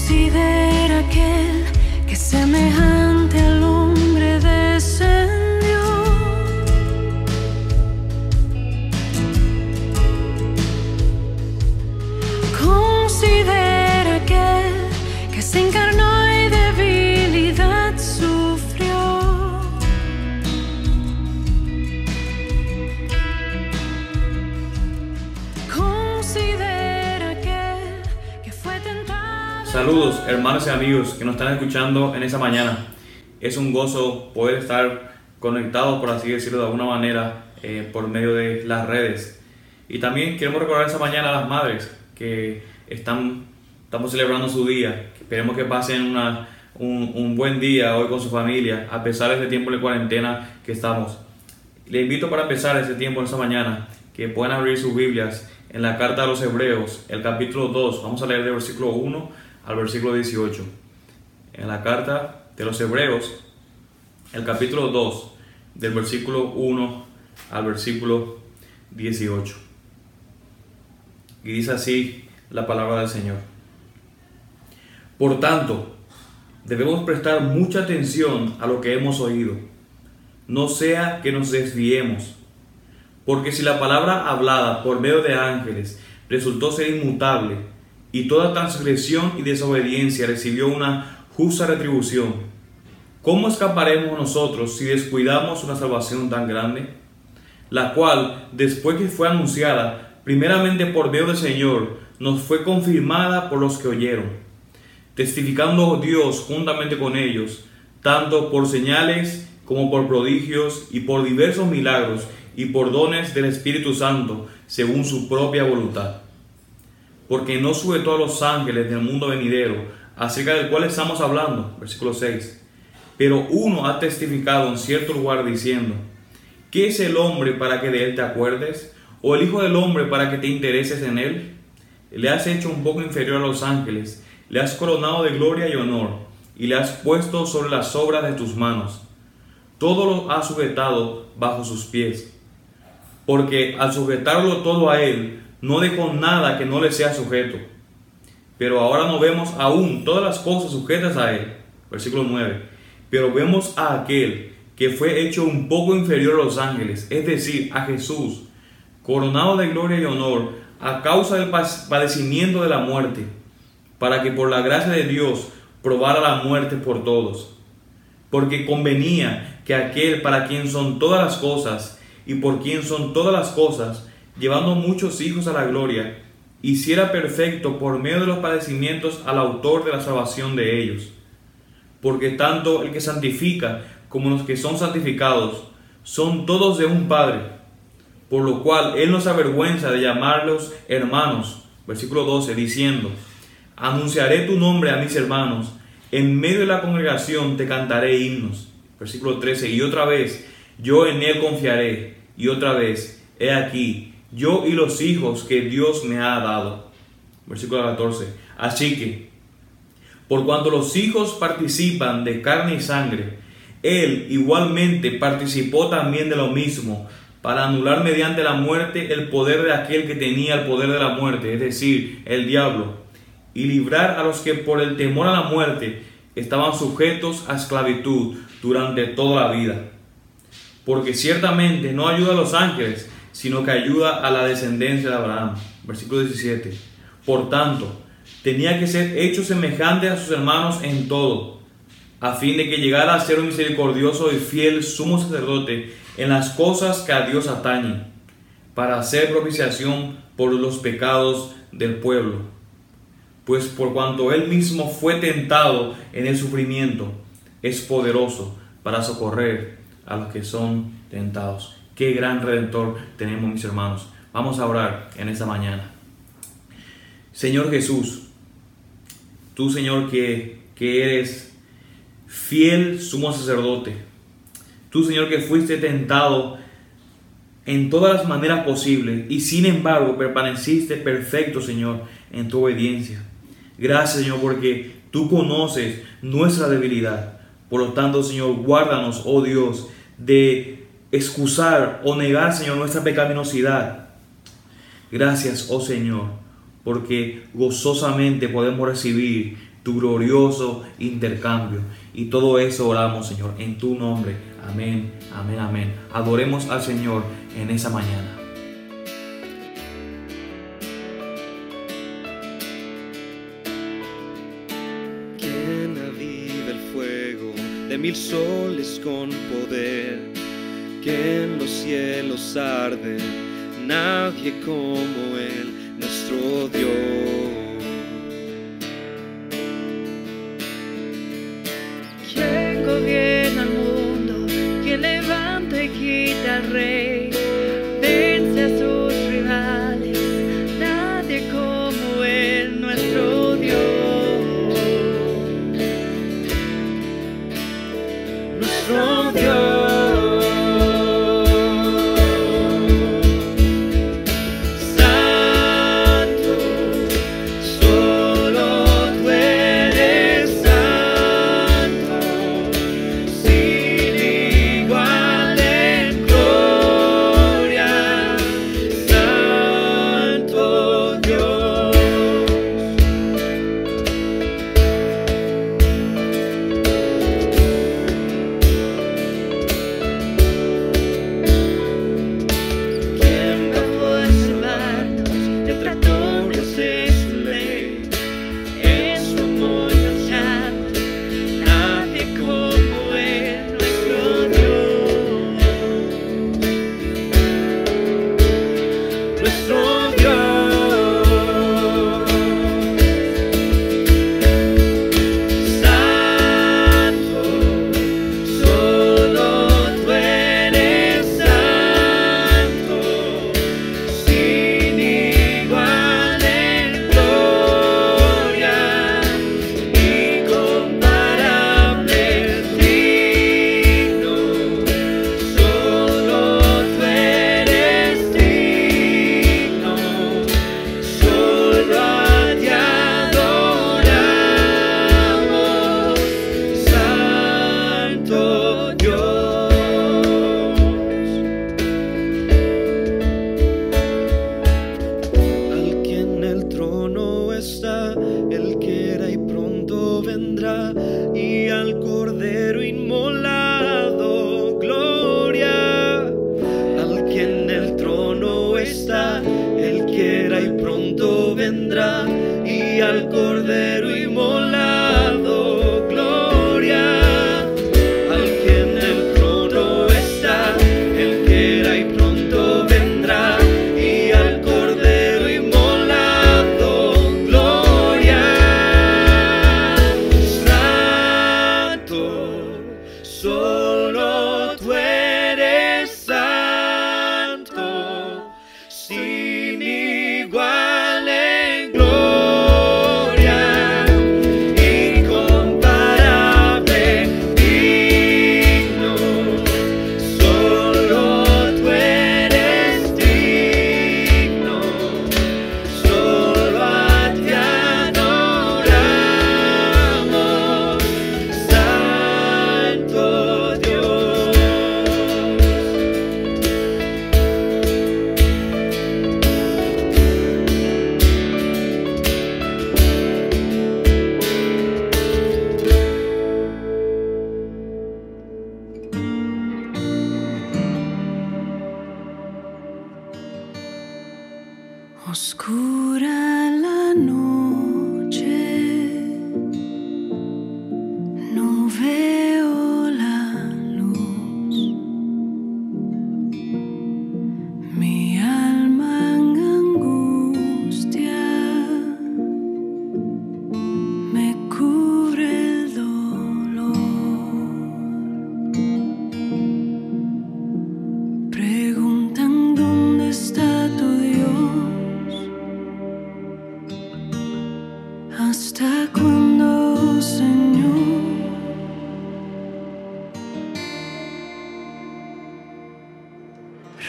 Considera aquel que semejante hermanos y amigos que nos están escuchando en esa mañana. Es un gozo poder estar conectados, por así decirlo de alguna manera, eh, por medio de las redes. Y también queremos recordar esa mañana a las madres que están, estamos celebrando su día. Esperemos que pasen una- un, buen día hoy con su familia, a pesar de este tiempo de cuarentena que estamos. Le invito para empezar este tiempo esta mañana que puedan abrir sus Biblias en la carta a los Hebreos, el capítulo 2. Vamos a leer del versículo 1 al versículo 18. En la carta de los Hebreos, el capítulo 2, del versículo 1 al versículo 18. Y dice así la palabra del Señor. Por tanto, debemos prestar mucha atención a lo que hemos oído no sea que nos desviemos. Porque si la palabra hablada por medio de ángeles resultó ser inmutable, y toda transgresión y desobediencia recibió una justa retribución, ¿cómo escaparemos nosotros si descuidamos una salvación tan grande? La cual, después que fue anunciada, primeramente por medio del Señor, nos fue confirmada por los que oyeron, testificando Dios juntamente con ellos, tanto por señales como por prodigios y por diversos milagros y por dones del Espíritu Santo, según su propia voluntad. Porque no sujetó a los ángeles del mundo venidero, acerca del cual estamos hablando, versículo 6. Pero uno ha testificado en cierto lugar diciendo, ¿qué es el hombre para que de él te acuerdes? ¿O el Hijo del hombre para que te intereses en él? Le has hecho un poco inferior a los ángeles, le has coronado de gloria y honor, y le has puesto sobre las obras de tus manos. Todo lo ha sujetado bajo sus pies. Porque al sujetarlo todo a él, no dejó nada que no le sea sujeto. Pero ahora no vemos aún todas las cosas sujetas a él. Versículo 9. Pero vemos a aquel que fue hecho un poco inferior a los ángeles, es decir, a Jesús, coronado de gloria y honor a causa del pa- padecimiento de la muerte, para que por la gracia de Dios probara la muerte por todos. Porque convenía que aquel para quien son todas las cosas y por quien son todas las cosas, llevando muchos hijos a la gloria, hiciera perfecto por medio de los padecimientos al autor de la salvación de ellos. Porque tanto el que santifica como los que son santificados son todos de un Padre, por lo cual Él no se avergüenza de llamarlos hermanos. Versículo 12, diciendo, Anunciaré tu nombre a mis hermanos, en medio de la congregación te cantaré himnos. Versículo 13, y otra vez, yo en Él confiaré, y otra vez, he aquí, yo y los hijos que Dios me ha dado. Versículo 14, así que, por cuanto los hijos participan de carne y sangre, Él igualmente participó también de lo mismo, para anular mediante la muerte el poder de aquel que tenía el poder de la muerte, es decir, el diablo, y librar a los que por el temor a la muerte estaban sujetos a esclavitud durante toda la vida. Porque ciertamente no ayuda a los ángeles, sino que ayuda a la descendencia de Abraham. Versículo 17. Por tanto, tenía que ser hecho semejante a sus hermanos en todo, a fin de que llegara a ser un misericordioso y fiel sumo sacerdote en las cosas que a Dios atañen, para hacer propiciación por los pecados del pueblo. Pues por cuanto él mismo fue tentado en el sufrimiento, es poderoso para socorrer a los que son tentados. Qué gran redentor tenemos, mis hermanos. Vamos a orar en esta mañana. Señor Jesús, tú Señor que, que eres fiel sumo sacerdote, tú Señor que fuiste tentado en todas las maneras posibles y sin embargo permaneciste perfecto Señor en tu obediencia. Gracias Señor porque tú conoces nuestra debilidad. Por lo tanto Señor, guárdanos, oh Dios, de excusar o negar, Señor, nuestra pecaminosidad. Gracias, oh Señor, porque gozosamente podemos recibir tu glorioso intercambio. Y todo eso oramos, Señor, en tu nombre. Amén, amén, amén. Adoremos al Señor en esa mañana. El fuego de mil soles con poder? que en los cielos arde, nadie como Él, nuestro Dios. Quien gobierna el mundo, quien levanta y quita el rey.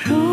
Ooh.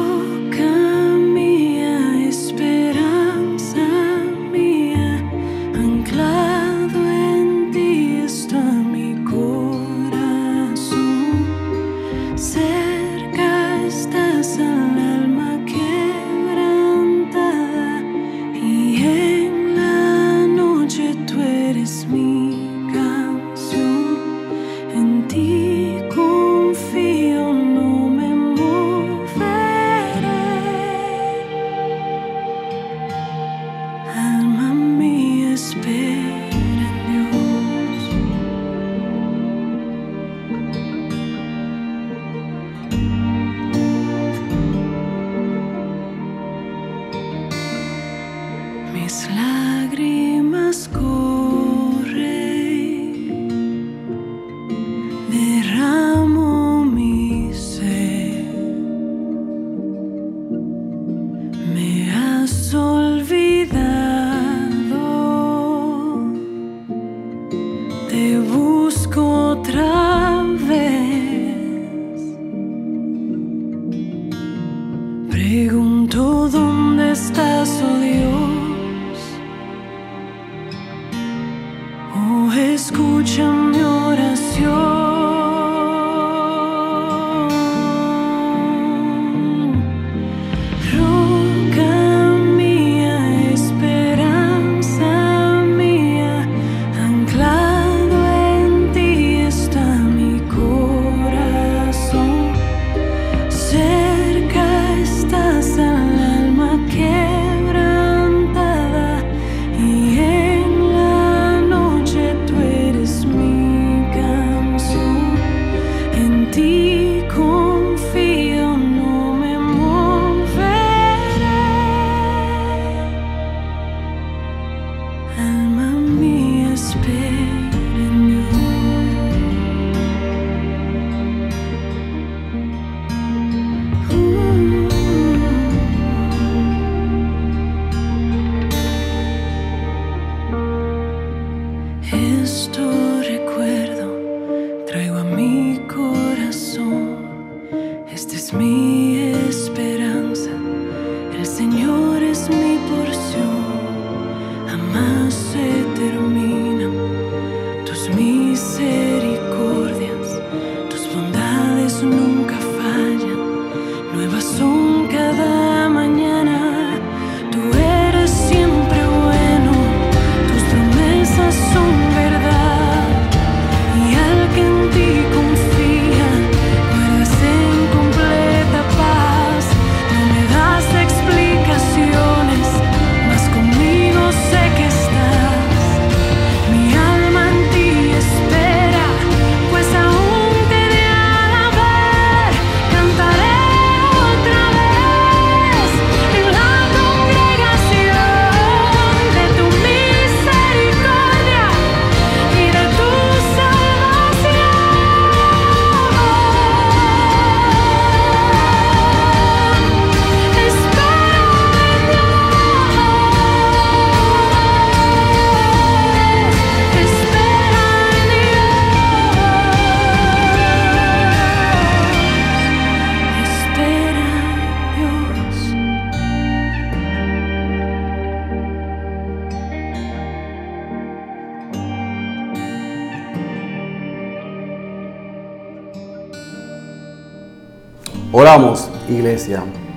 Esto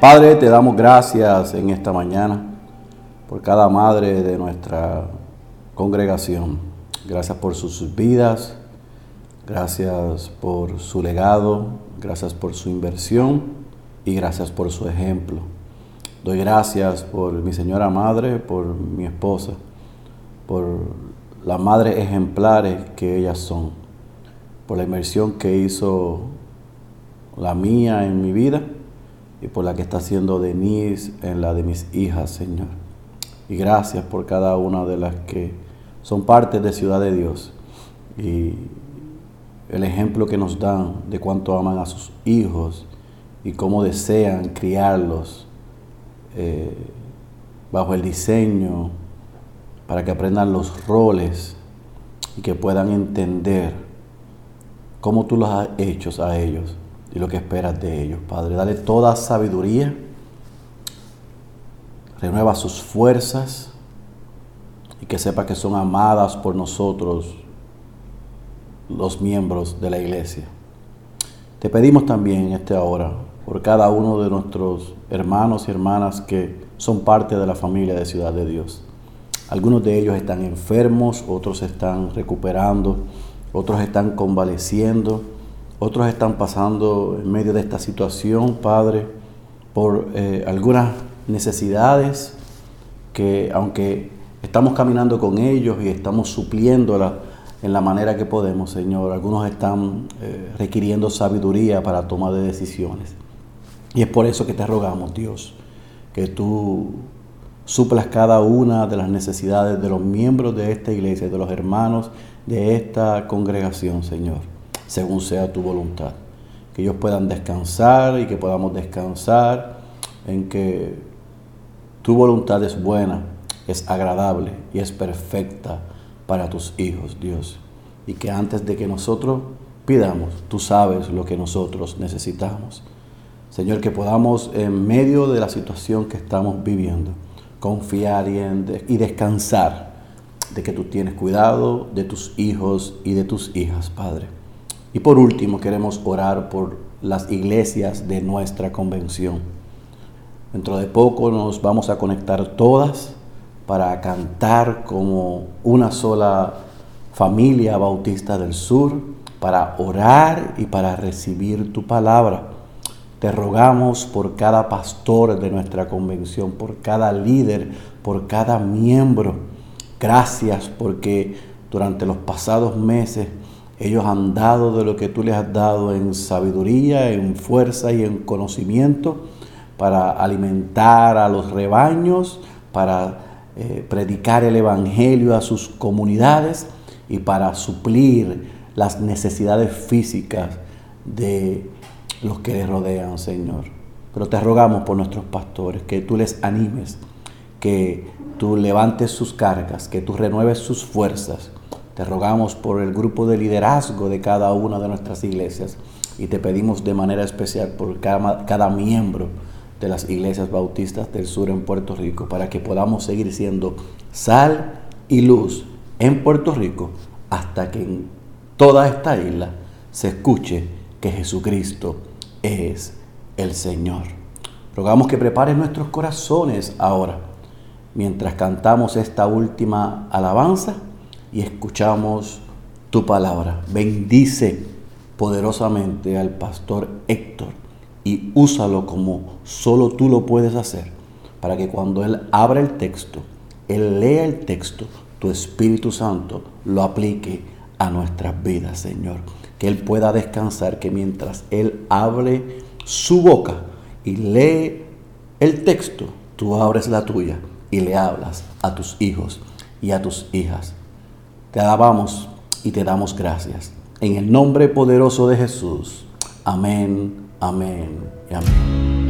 Padre, te damos gracias en esta mañana por cada madre de nuestra congregación. Gracias por sus vidas, gracias por su legado, gracias por su inversión y gracias por su ejemplo. Doy gracias por mi señora madre, por mi esposa, por las madres ejemplares que ellas son, por la inversión que hizo la mía en mi vida por la que está haciendo Denise en la de mis hijas, Señor. Y gracias por cada una de las que son parte de Ciudad de Dios y el ejemplo que nos dan de cuánto aman a sus hijos y cómo desean criarlos eh, bajo el diseño para que aprendan los roles y que puedan entender cómo tú los has hecho a ellos y lo que esperas de ellos, Padre. Dale toda sabiduría, renueva sus fuerzas y que sepa que son amadas por nosotros, los miembros de la iglesia. Te pedimos también en esta hora por cada uno de nuestros hermanos y hermanas que son parte de la familia de Ciudad de Dios. Algunos de ellos están enfermos, otros están recuperando, otros están convaleciendo, otros están pasando en medio de esta situación, Padre, por eh, algunas necesidades que aunque estamos caminando con ellos y estamos supliéndolas en la manera que podemos, Señor, algunos están eh, requiriendo sabiduría para tomar de decisiones. Y es por eso que te rogamos, Dios, que tú suplas cada una de las necesidades de los miembros de esta iglesia, de los hermanos de esta congregación, Señor, según sea tu voluntad. Que ellos puedan descansar y que podamos descansar en que tu voluntad es buena, es agradable y es perfecta para tus hijos, Dios. y que antes de que nosotros pidamos, tú sabes lo que nosotros necesitamos. Señor, que podamos en medio de la situación que estamos viviendo, confiar y, descansar de que tú tienes cuidado de tus hijos y de tus hijas, Padre. Y por último, queremos orar por las iglesias de nuestra convención. Dentro de poco nos vamos a conectar todas para cantar como una sola familia bautista del sur, para orar y para recibir tu palabra. Te rogamos por cada pastor de nuestra convención, por cada líder, por cada miembro. Gracias porque durante los pasados meses ellos han dado de lo que tú les has dado en sabiduría, en fuerza y en conocimiento para alimentar a los rebaños, para eh, predicar el Evangelio a sus comunidades y para suplir las necesidades físicas de los que les rodean, Señor. Pero te rogamos por nuestros pastores, que tú les animes, que tú levantes sus cargas, que tú renueves sus fuerzas. Te rogamos por el grupo de liderazgo de cada una de nuestras iglesias y te pedimos de manera especial por cada, miembro de las iglesias bautistas del sur en Puerto Rico para que podamos seguir siendo sal y luz en Puerto Rico hasta que en toda esta isla se escuche que Jesucristo es el Señor. Rogamos que prepare nuestros corazones ahora, mientras cantamos esta última alabanza y escuchamos tu palabra. Bendice poderosamente al pastor Héctor y úsalo como solo tú lo puedes hacer, para que cuando Él abra el texto, Él lea el texto, tu Espíritu Santo lo aplique a nuestras vidas, Señor que Él pueda descansar, que mientras Él abre su boca y lee el texto, tú abres la tuya y le hablas a tus hijos y a tus hijas. Te alabamos y te damos gracias. En el nombre poderoso de Jesús. Amén, amén y amén.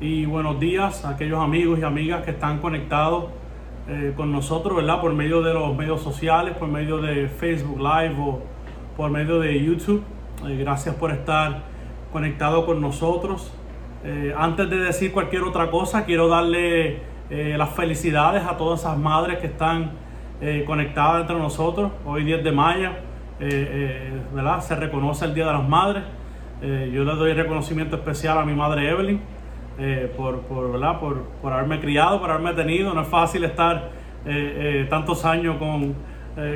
Y buenos días a aquellos amigos y amigas que están conectados eh, con nosotros, ¿verdad? Por medio de los medios sociales, por medio de Facebook Live o por medio de YouTube. Eh, gracias por estar conectado con nosotros. Eh, antes de decir cualquier otra cosa, quiero darle las felicidades a todas esas madres que están conectadas entre nosotros. Hoy 10 de mayo, ¿verdad? Se reconoce el Día de las Madres. Yo le doy reconocimiento especial a mi madre Evelyn eh, por, por, ¿verdad? Por, por, haberme criado, por haberme tenido. No es fácil estar eh, eh, tantos años con,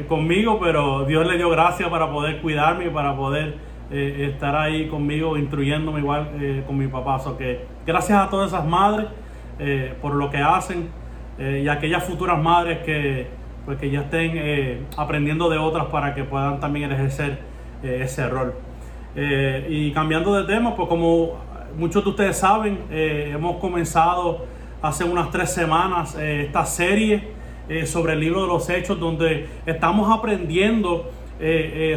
conmigo, pero Dios le dio gracia para poder cuidarme y para poder estar ahí conmigo, instruyéndome igual con mi papá. que gracias a todas esas madres por lo que hacen y a aquellas futuras madres que, pues, que ya estén aprendiendo de otras para que puedan también ejercer ese rol. Y cambiando de tema, pues como muchos de ustedes saben, eh, hemos comenzado hace unas tres semanas eh, esta serie eh, sobre el libro de los hechos, donde estamos aprendiendo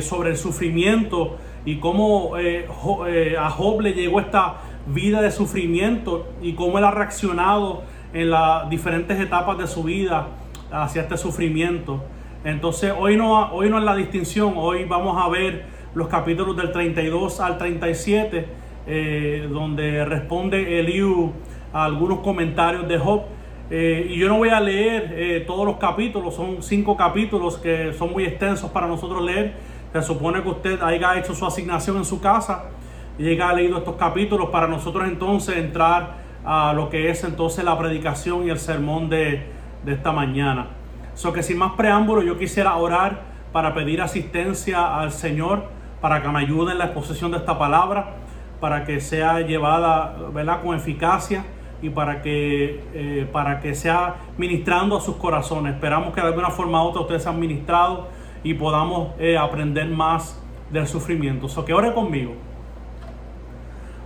sobre el sufrimiento y cómo a Job le llegó esta vida de sufrimiento y cómo él ha reaccionado en las diferentes etapas de su vida hacia este sufrimiento. Entonces hoy no, hoy no es la distinción, hoy vamos a ver los capítulos del 32 al 37 eh, donde responde Eliú a algunos comentarios de Job. Eh, y yo no voy a leer eh, todos los capítulos, son cinco capítulos que son muy extensos para nosotros leer. Se supone que usted haya hecho su asignación en su casa y haya leído estos capítulos para nosotros entonces entrar a lo que es entonces la predicación y el sermón de, de esta mañana. So que sin más preámbulo yo quisiera orar para pedir asistencia al Señor para que me ayude en la exposición de esta palabra para que sea llevada ¿verdad? con eficacia y para que, eh, para que sea ministrando a sus corazones. Esperamos que de alguna forma u otra ustedes sean ministrados y podamos eh, aprender más del sufrimiento. So que ore conmigo.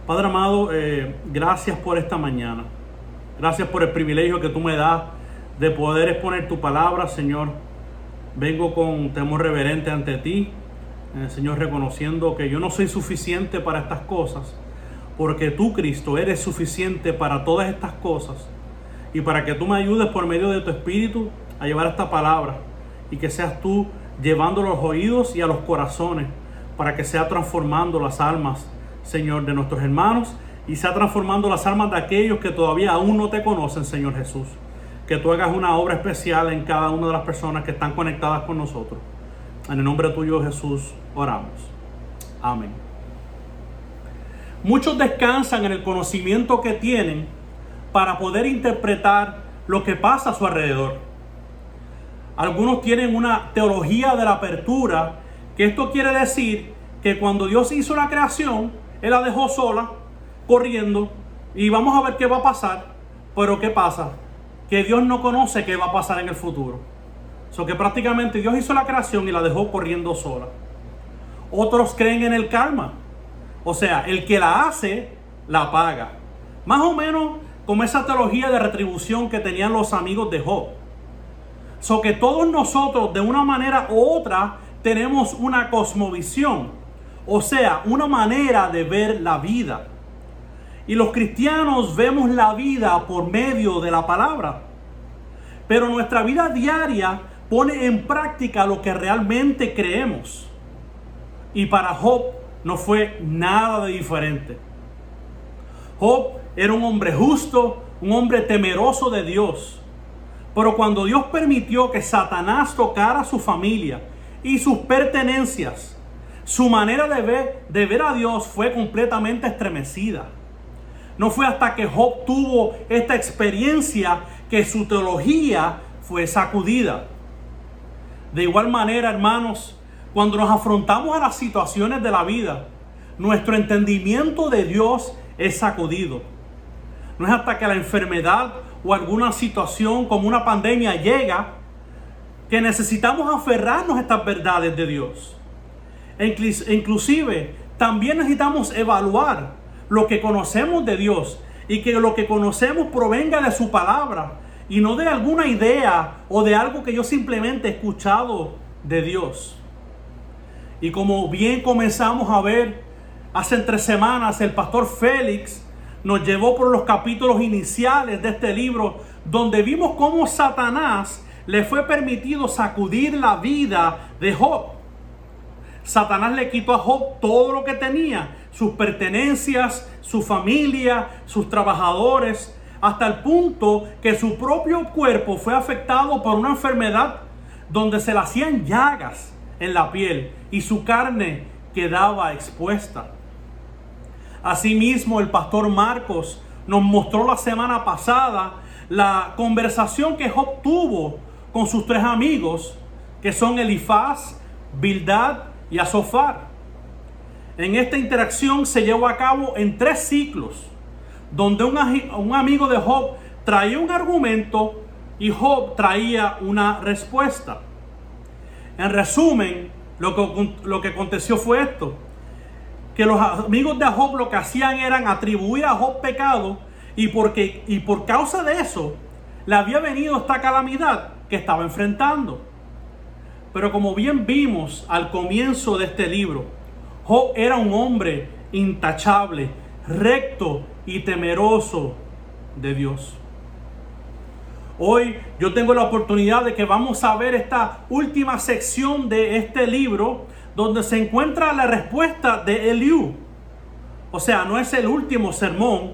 Padre amado, eh, gracias por esta mañana. Gracias por el privilegio que tú me das de poder exponer tu palabra, Señor. Vengo con temor reverente ante ti Señor, reconociendo que yo no soy suficiente para estas cosas, porque tú, Cristo, eres suficiente para todas estas cosas, y para que tú me ayudes por medio de tu Espíritu a llevar esta palabra, y que seas tú llevando los oídos y a los corazones, para que sea transformando las almas, Señor, de nuestros hermanos, y sea transformando las almas de aquellos que todavía aún no te conocen, Señor Jesús. Que tú hagas una obra especial en cada una de las personas que están conectadas con nosotros. En el nombre tuyo, Jesús, oramos. Amén. Muchos descansan en el conocimiento que tienen para poder interpretar lo que pasa a su alrededor. Algunos tienen una teología de la apertura, que esto quiere decir que cuando Dios hizo la creación, Él la dejó sola, corriendo, y vamos a ver qué va a pasar. Pero ¿qué pasa? Que Dios no conoce qué va a pasar en el futuro. So que prácticamente Dios hizo la creación y la dejó corriendo sola. Otros creen en el karma. O sea, el que la hace, la paga. Más o menos como esa teología de retribución que tenían los amigos de Job. So que todos nosotros, de una manera u otra, tenemos una cosmovisión. O sea, una manera de ver la vida. Y los cristianos vemos la vida por medio de la palabra. Pero nuestra vida diaria pone en práctica lo que realmente creemos. Y para Job no fue nada de diferente. Job era un hombre justo, un hombre temeroso de Dios. Pero cuando Dios permitió que Satanás tocara su familia y sus pertenencias, su manera de ver, de ver a Dios fue completamente estremecida. No fue hasta que Job tuvo esta experiencia que su teología fue sacudida. De igual manera, hermanos, cuando nos afrontamos a las situaciones de la vida, nuestro entendimiento de Dios es sacudido. No es hasta que la enfermedad o alguna situación como una pandemia llega que necesitamos aferrarnos a estas verdades de Dios. Inclusive, también necesitamos evaluar lo que conocemos de Dios y que lo que conocemos provenga de su palabra y no de alguna idea o de algo que yo simplemente he escuchado de Dios. Y como bien comenzamos a ver hace tres semanas el pastor Félix nos llevó por los capítulos iniciales de este libro donde vimos cómo Satanás le fue permitido sacudir la vida de Job. Satanás le quitó a Job todo lo que tenía, sus pertenencias, su familia, sus trabajadores, hasta el punto que su propio cuerpo fue afectado por una enfermedad donde se le hacían llagas en la piel y su carne quedaba expuesta. Asimismo, el pastor Marcos nos mostró la semana pasada la conversación que Job tuvo con sus tres amigos, que son Elifaz, Bildad y Azofar. En esta interacción se llevó a cabo en tres ciclos, donde un, amigo de Job traía un argumento y Job traía una respuesta. En resumen, lo que, lo que aconteció fue esto, que los amigos de Job lo que hacían eran atribuir a Job pecado y, porque, y por causa de eso le había venido esta calamidad que estaba enfrentando. Pero como bien vimos al comienzo de este libro, Job era un hombre intachable, recto y temeroso de Dios. Hoy yo tengo la oportunidad de que vamos a ver esta última sección de este libro donde se encuentra la respuesta de Eliú. O sea, no es el último sermón,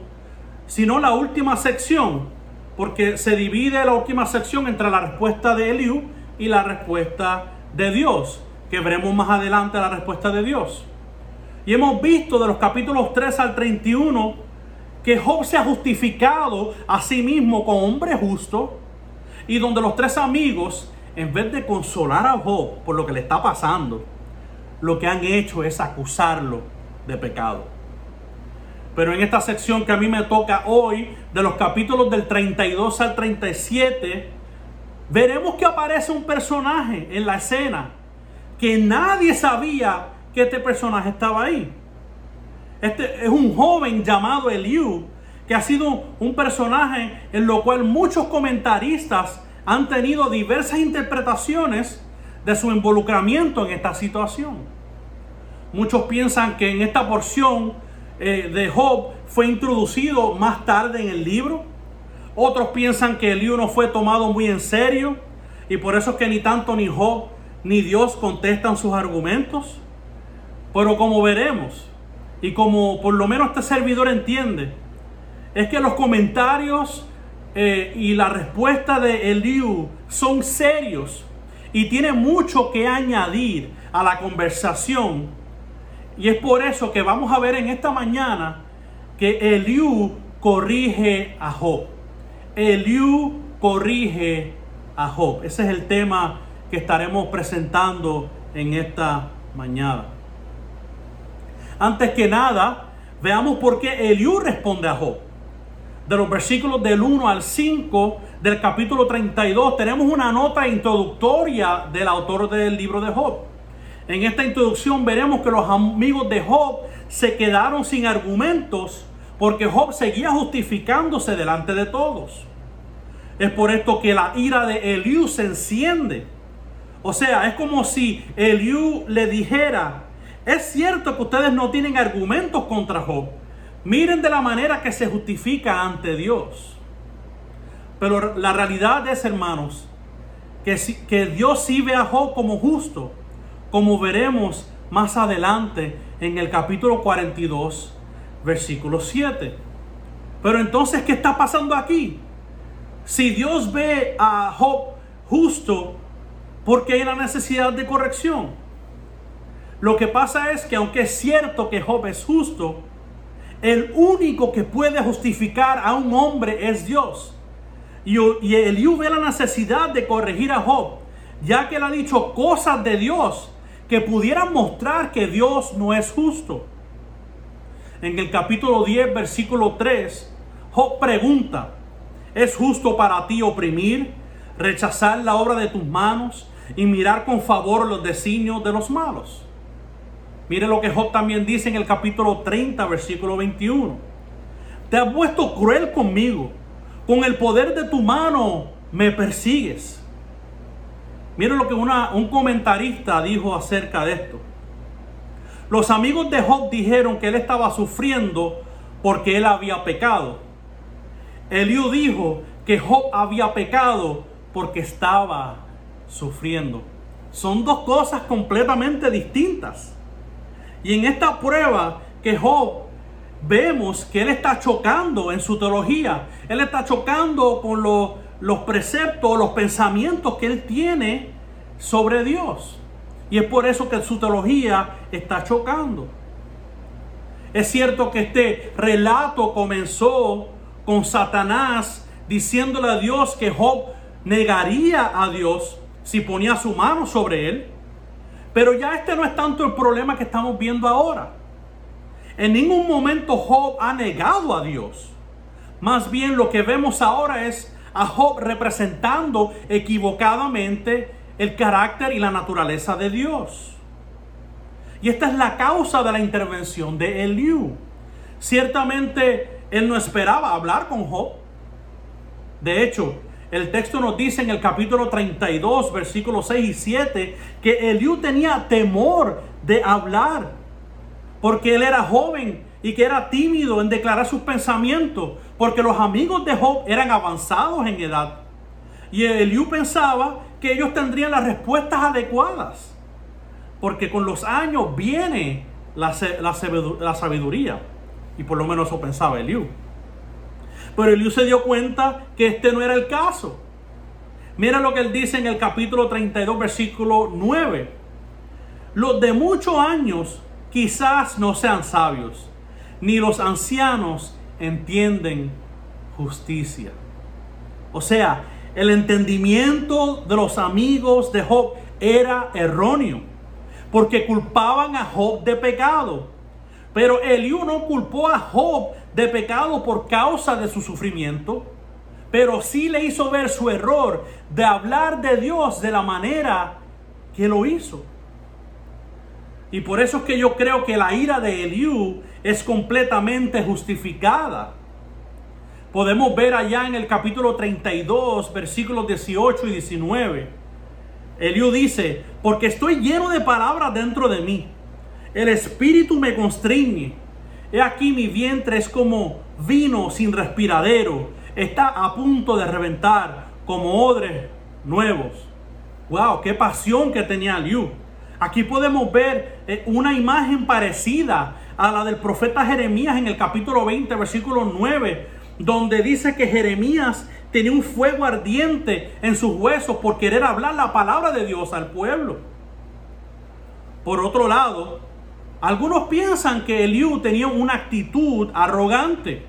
sino la última sección, porque se divide la última sección entre la respuesta de Eliú y la respuesta de Dios, que veremos más adelante la respuesta de Dios. Y hemos visto de los capítulos 3 al 31 que Job se ha justificado a sí mismo como hombre justo y donde los tres amigos, en vez de consolar a Job por lo que le está pasando, lo que han hecho es acusarlo de pecado. Pero en esta sección que a mí me toca hoy, de los capítulos del 32 al 37, veremos que aparece un personaje en la escena que nadie sabía que este personaje estaba ahí. Este es un joven llamado Eliú, que ha sido un personaje en lo cual muchos comentaristas han tenido diversas interpretaciones de su involucramiento en esta situación. Muchos piensan que en esta porción eh, de Job fue introducido más tarde en el libro. Otros piensan que Eliú no fue tomado muy en serio y por eso es que ni tanto ni Job ni Dios contestan sus argumentos. Pero como veremos, y como por lo menos este servidor entiende, es que los comentarios eh, y la respuesta de Eliú son serios y tiene mucho que añadir a la conversación. Y es por eso que vamos a ver en esta mañana que Eliú corrige a Job. Eliú corrige a Job. Ese es el tema que estaremos presentando en esta mañana. Antes que nada, veamos por qué Eliú responde a Job. De los versículos del 1 al 5 del capítulo 32 tenemos una nota introductoria del autor del libro de Job. En esta introducción veremos que los amigos de Job se quedaron sin argumentos porque Job seguía justificándose delante de todos. Es por esto que la ira de Eliú se enciende. O sea, es como si Eliú le dijera, es cierto que ustedes no tienen argumentos contra Job. Miren de la manera que se justifica ante Dios. Pero la realidad es, hermanos, que, que Dios sí ve a Job como justo, como veremos más adelante en el capítulo 42, versículo 7. Pero entonces, ¿qué está pasando aquí? Si Dios ve a Job justo, ¿por qué hay la necesidad de corrección? Lo que pasa es que aunque es cierto que Job es justo, el único que puede justificar a un hombre es Dios. Y, y Eliú ve la necesidad de corregir a Job, ya que él ha dicho cosas de Dios que pudieran mostrar que Dios no es justo. En el capítulo 10, versículo 3, Job pregunta, ¿es justo para ti oprimir, rechazar la obra de tus manos y mirar con favor los designios de los malos? Mire lo que Job también dice en el capítulo 30, versículo 21. Te has puesto cruel conmigo. Con el poder de tu mano me persigues. Mire lo que un comentarista dijo acerca de esto. Los amigos de Job dijeron que él estaba sufriendo porque él había pecado. Eliú dijo que Job había pecado porque estaba sufriendo. Son dos cosas completamente distintas. Y en esta prueba que Job vemos que él está chocando en su teología. Él está chocando con los, los preceptos, los pensamientos que él tiene sobre Dios. Y es por eso que su teología está chocando. Es cierto que este relato comenzó con Satanás diciéndole a Dios que Job negaría a Dios si ponía su mano sobre él. Pero ya este no es tanto el problema que estamos viendo ahora. En ningún momento Job ha negado a Dios. Más bien lo que vemos ahora es a Job representando equivocadamente el carácter y la naturaleza de Dios. Y esta es la causa de la intervención de Eliú. Ciertamente él no esperaba hablar con Job. De hecho, el texto nos dice en el capítulo 32, versículos 6 y 7, que Eliú tenía temor de hablar, porque él era joven y que era tímido en declarar sus pensamientos, porque los amigos de Job eran avanzados en edad. Y Eliú pensaba que ellos tendrían las respuestas adecuadas, porque con los años viene la, la sabiduría, y por lo menos eso pensaba Eliú. Pero Eliú se dio cuenta que este no era el caso. Mira lo que él dice en el capítulo 32, versículo 9. Los de muchos años quizás no sean sabios, ni los ancianos entienden justicia. O sea, el entendimiento de los amigos de Job era erróneo, porque culpaban a Job de pecado. Pero Eliú no culpó a Job de pecado por causa de su sufrimiento, pero sí le hizo ver su error de hablar de Dios de la manera que lo hizo. Y por eso es que yo creo que la ira de Eliú es completamente justificada. Podemos ver allá en el capítulo 32, versículos 18 y 19. Eliú dice, porque estoy lleno de palabras dentro de mí el espíritu me constriñe. He aquí mi vientre es como vino sin respiradero. Está a punto de reventar como odres nuevos. Wow, qué pasión que tenía Liu. Aquí podemos ver eh, una imagen parecida a la del profeta Jeremías en el capítulo 20, versículo 9, donde dice que Jeremías tenía un fuego ardiente en sus huesos por querer hablar la palabra de Dios al pueblo. Por otro lado, algunos piensan que Eliú tenía una actitud arrogante,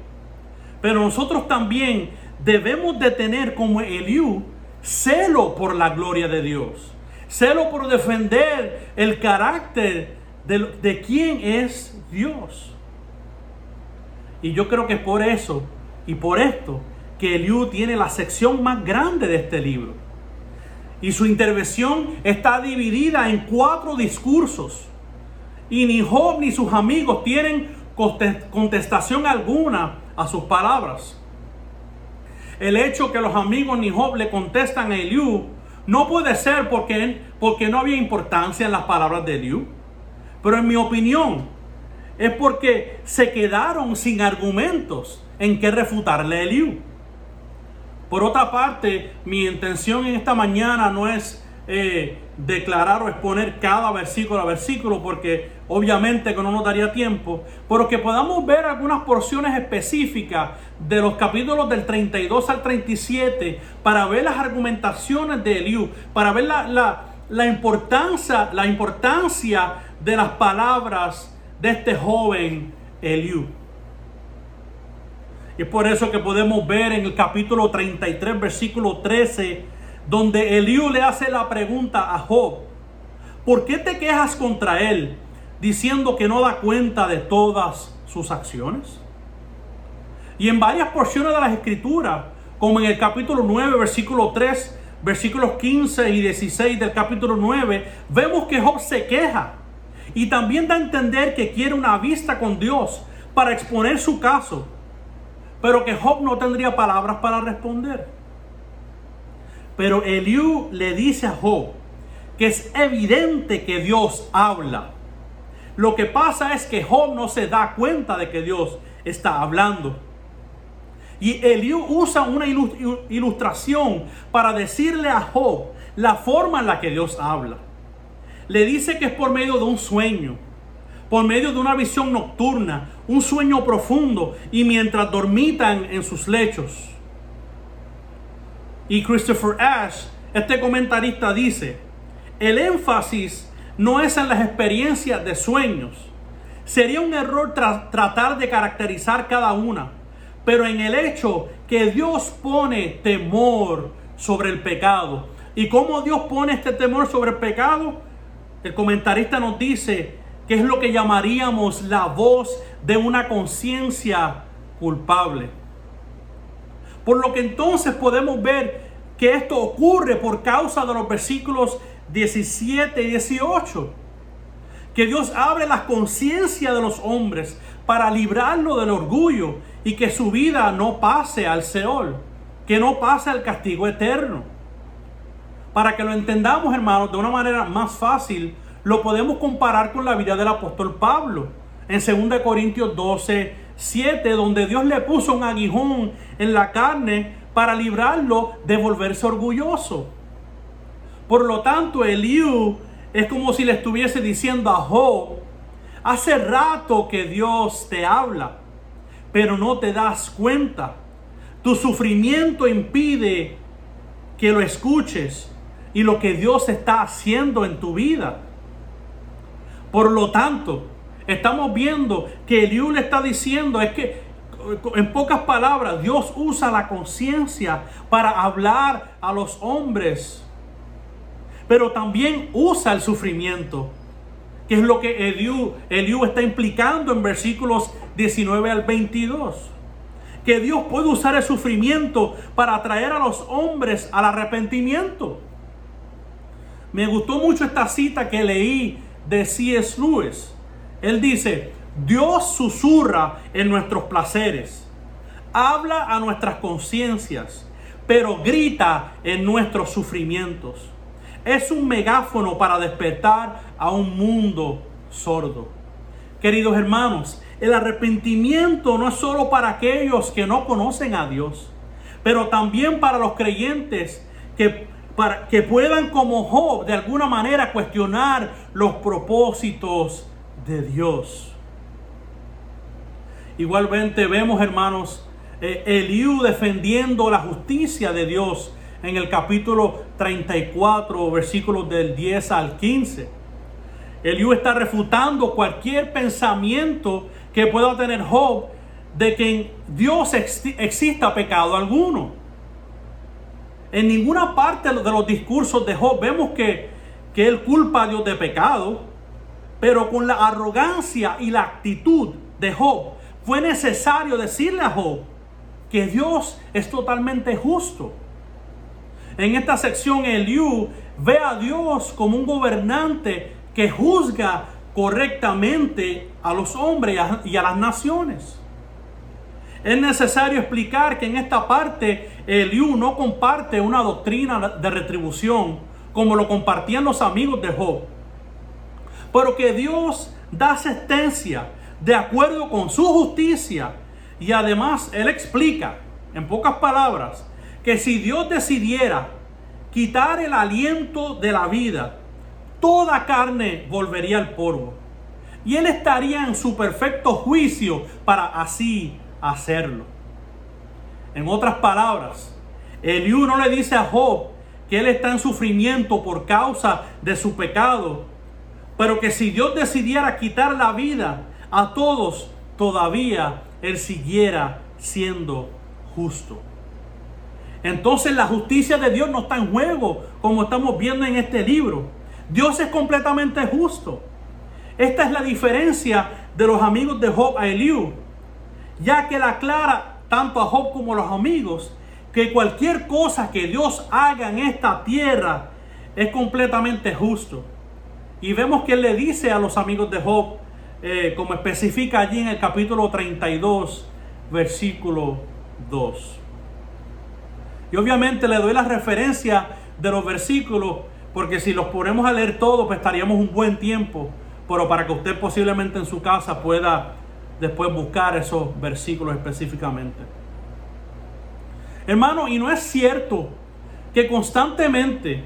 pero nosotros también debemos de tener como Eliú celo por la gloria de Dios, celo por defender el carácter de, de quién es Dios. Y yo creo que es por eso y por esto que Eliú tiene la sección más grande de este libro. Y su intervención está dividida en cuatro discursos. Y ni Job ni sus amigos tienen contestación alguna a sus palabras. El hecho que los amigos ni Job le contestan a Eliú no puede ser porque, porque no había importancia en las palabras de Eliú. Pero en mi opinión es porque se quedaron sin argumentos en que refutarle a Eliú. Por otra parte, mi intención en esta mañana no es eh, declarar o exponer cada versículo a versículo porque obviamente que no nos daría tiempo, pero que podamos ver algunas porciones específicas de los capítulos del 32 al 37 para ver las argumentaciones de Eliú, para ver la, la importancia, la importancia de las palabras de este joven Eliú. Y es por eso que podemos ver en el capítulo 33, versículo 13, donde Eliú le hace la pregunta a Job, ¿por qué te quejas contra él diciendo que no da cuenta de todas sus acciones? Y en varias porciones de las escrituras, como en el capítulo 9, versículo 3, versículos 15 y 16 del capítulo 9, vemos que Job se queja y también da a entender que quiere una vista con Dios para exponer su caso, pero que Job no tendría palabras para responder. Pero Eliú le dice a Job que es evidente que Dios habla, Lo que pasa es que Job no se da cuenta de que Dios está hablando. Y Eliú usa una ilustración para decirle a Job la forma en la que Dios habla. Le dice que es por medio de un sueño, por medio de una visión nocturna, un sueño profundo y mientras dormitan en sus lechos. Y Christopher Ash, este comentarista dice, el énfasis no es en las experiencias de sueños. Sería un error tratar de caracterizar cada una, pero en el hecho que Dios pone temor sobre el pecado. ¿Y cómo Dios pone este temor sobre el pecado? El comentarista nos dice que es lo que llamaríamos la voz de una conciencia culpable. Por lo que entonces podemos ver que esto ocurre por causa de los versículos 17 y 18. Que Dios abre la conciencia de los hombres para librarlo del orgullo y que su vida no pase al Seol, que no pase al castigo eterno. Para que lo entendamos, hermanos, de una manera más fácil, lo podemos comparar con la vida del apóstol Pablo. En 2 Corintios 12, 7, donde Dios le puso un aguijón en la carne para librarlo de volverse orgulloso. Por lo tanto, Eliú es como si le estuviese diciendo a Job, hace rato que Dios te habla, pero no te das cuenta. Tu sufrimiento impide que lo escuches y lo que Dios está haciendo en tu vida. Por lo tanto, estamos viendo que Eliú le está diciendo es que en pocas palabras, Dios usa la conciencia para hablar a los hombres pero también usa el sufrimiento, que es lo que Eliú, Eliú está implicando en versículos 19 al 22. Que Dios puede usar el sufrimiento para atraer a los hombres al arrepentimiento. Me gustó mucho esta cita que leí de C.S. Lewis. Él dice, Dios susurra en nuestros placeres, habla a nuestras conciencias, pero grita en nuestros sufrimientos es un megáfono para despertar a un mundo sordo. Queridos hermanos, el arrepentimiento no es solo para aquellos que no conocen a Dios, pero también para los creyentes que, para, que puedan como Job de alguna manera cuestionar los propósitos de Dios. Igualmente vemos, hermanos, eh, Eliú defendiendo la justicia de Dios en el capítulo 34, versículos del 10 al 15. Eliú está refutando cualquier pensamiento que pueda tener Job de que en Dios exista pecado alguno. En ninguna parte de los discursos de Job vemos que, que él culpa a Dios de pecado, pero con la arrogancia y la actitud de Job fue necesario decirle a Job que Dios es totalmente justo en esta sección, Eliú ve a Dios como un gobernante que juzga correctamente a los hombres y a las naciones. Es necesario explicar que en esta parte Eliú no comparte una doctrina de retribución como lo compartían los amigos de Job, pero que Dios da asistencia de acuerdo con su justicia y además Él explica, en pocas palabras, que si Dios decidiera quitar el aliento de la vida, toda carne volvería al polvo. Y Él estaría en su perfecto juicio para así hacerlo. En otras palabras, Eliú no le dice a Job que él está en sufrimiento por causa de su pecado, pero que si Dios decidiera quitar la vida a todos, todavía él siguiera siendo justo. Entonces la justicia de Dios no está en juego, como estamos viendo en este libro. Dios es completamente justo. Esta es la diferencia de los amigos de Job a Eliú, ya que la aclara tanto a Job como a los amigos que cualquier cosa que Dios haga en esta tierra es completamente justo. Y vemos que él le dice a los amigos de Job, eh, como especifica allí en el capítulo 32, versículo 2. Y obviamente le doy la referencia de los versículos, porque si los ponemos a leer todos, pues estaríamos un buen tiempo. pero para que usted posiblemente en su casa pueda después buscar esos versículos específicamente. Hermano, y no es cierto que constantemente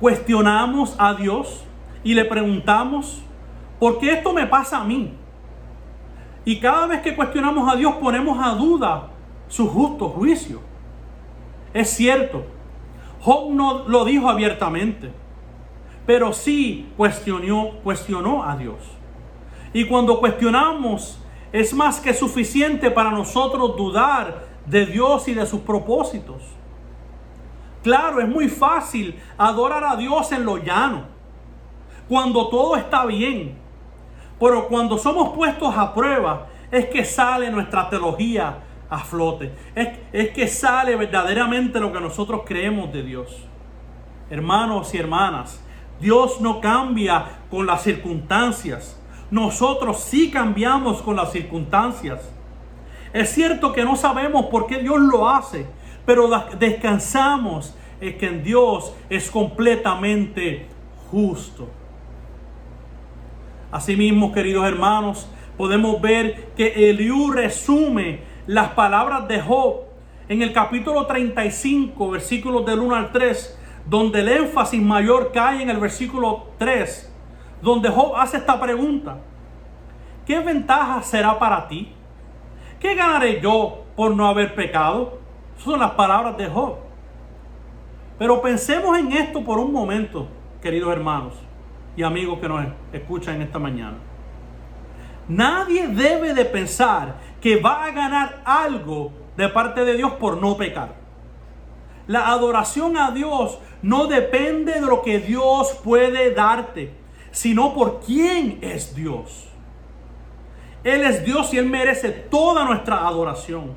cuestionamos a Dios y le preguntamos, ¿por qué esto me pasa a mí? Y cada vez que cuestionamos a Dios ponemos a duda su justo juicio. Es cierto, Job no lo dijo abiertamente, pero sí cuestionó, cuestionó a Dios. Y cuando cuestionamos, es más que suficiente para nosotros dudar de Dios y de sus propósitos. Claro, es muy fácil adorar a Dios en lo llano, cuando todo está bien. Pero cuando somos puestos a prueba, es que sale nuestra teología a flote. Es, es que sale verdaderamente lo que nosotros creemos de Dios. Hermanos y hermanas, Dios no cambia con las circunstancias. Nosotros sí cambiamos con las circunstancias. Es cierto que no sabemos por qué Dios lo hace, pero descansamos en que Dios es completamente justo. Asimismo, queridos hermanos, podemos ver que Eliú resume las palabras de Job en el capítulo 35, versículos del 1 al 3, donde el énfasis mayor cae en el versículo 3, donde Job hace esta pregunta. ¿Qué ventaja será para ti? ¿Qué ganaré yo por no haber pecado? son las palabras de Job. Pero pensemos en esto por un momento, queridos hermanos y amigos que nos escuchan esta mañana. Nadie debe de pensar que va a ganar algo de parte de Dios por no pecar. La adoración a Dios no depende de lo que Dios puede darte, sino por quién es Dios. Él es Dios y Él merece toda nuestra adoración.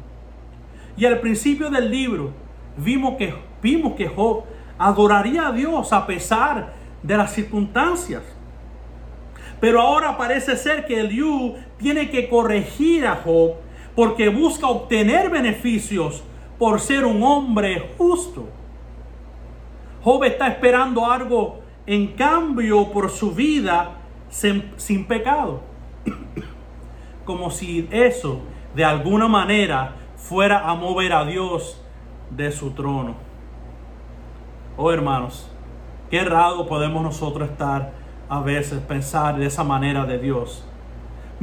Y al principio del libro vimos que, vimos que Job adoraría a Dios a pesar de las circunstancias. Pero ahora parece ser que Eliú tiene que corregir a Job porque busca obtener beneficios por ser un hombre justo. Job está esperando algo en cambio por su vida sin, pecado. Como si eso de alguna manera fuera a mover a Dios de su trono. Oh hermanos, qué errado podemos nosotros estar a veces pensar de esa manera de Dios.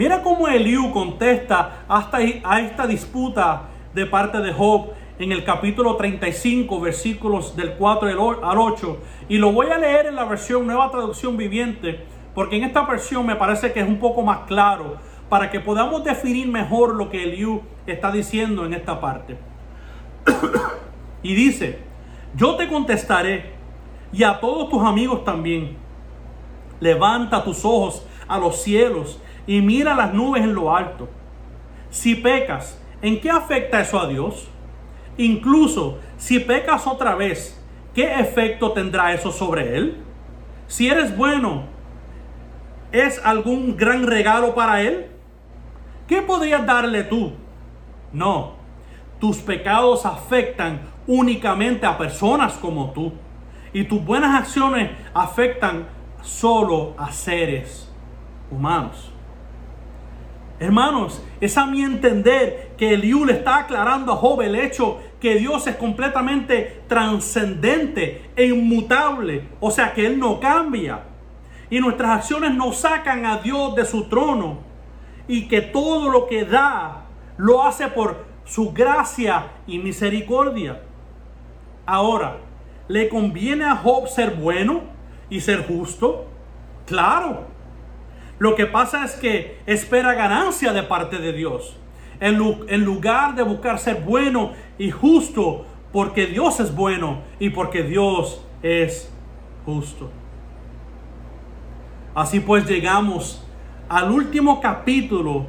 Mira cómo Eliú contesta hasta a esta disputa de parte de Job en el capítulo 35, versículos del 4 al 8. Y lo voy a leer en la versión Nueva Traducción Viviente, porque en esta versión me parece que es un poco más claro para que podamos definir mejor lo que Eliú está diciendo en esta parte. y dice, yo te contestaré y a todos tus amigos también. Levanta tus ojos a los cielos y mira las nubes en lo alto. Si pecas, ¿en qué afecta eso a Dios? Incluso si pecas otra vez, ¿qué efecto tendrá eso sobre Él? Si eres bueno, ¿es algún gran regalo para Él? ¿Qué podrías darle tú? No, tus pecados afectan únicamente a personas como tú. Y tus buenas acciones afectan solo a seres humanos. Hermanos, es a mi entender que Eliú le está aclarando a Job el hecho que Dios es completamente trascendente e inmutable. O sea que Él no cambia. Y nuestras acciones no sacan a Dios de su trono y que todo lo que da lo hace por su gracia y misericordia. Ahora, ¿le conviene a Job ser bueno y ser justo? Claro. Lo que pasa es que espera ganancia de parte de Dios. En, lugar de buscar ser bueno y justo, porque Dios es bueno y porque Dios es justo. Así pues llegamos al último capítulo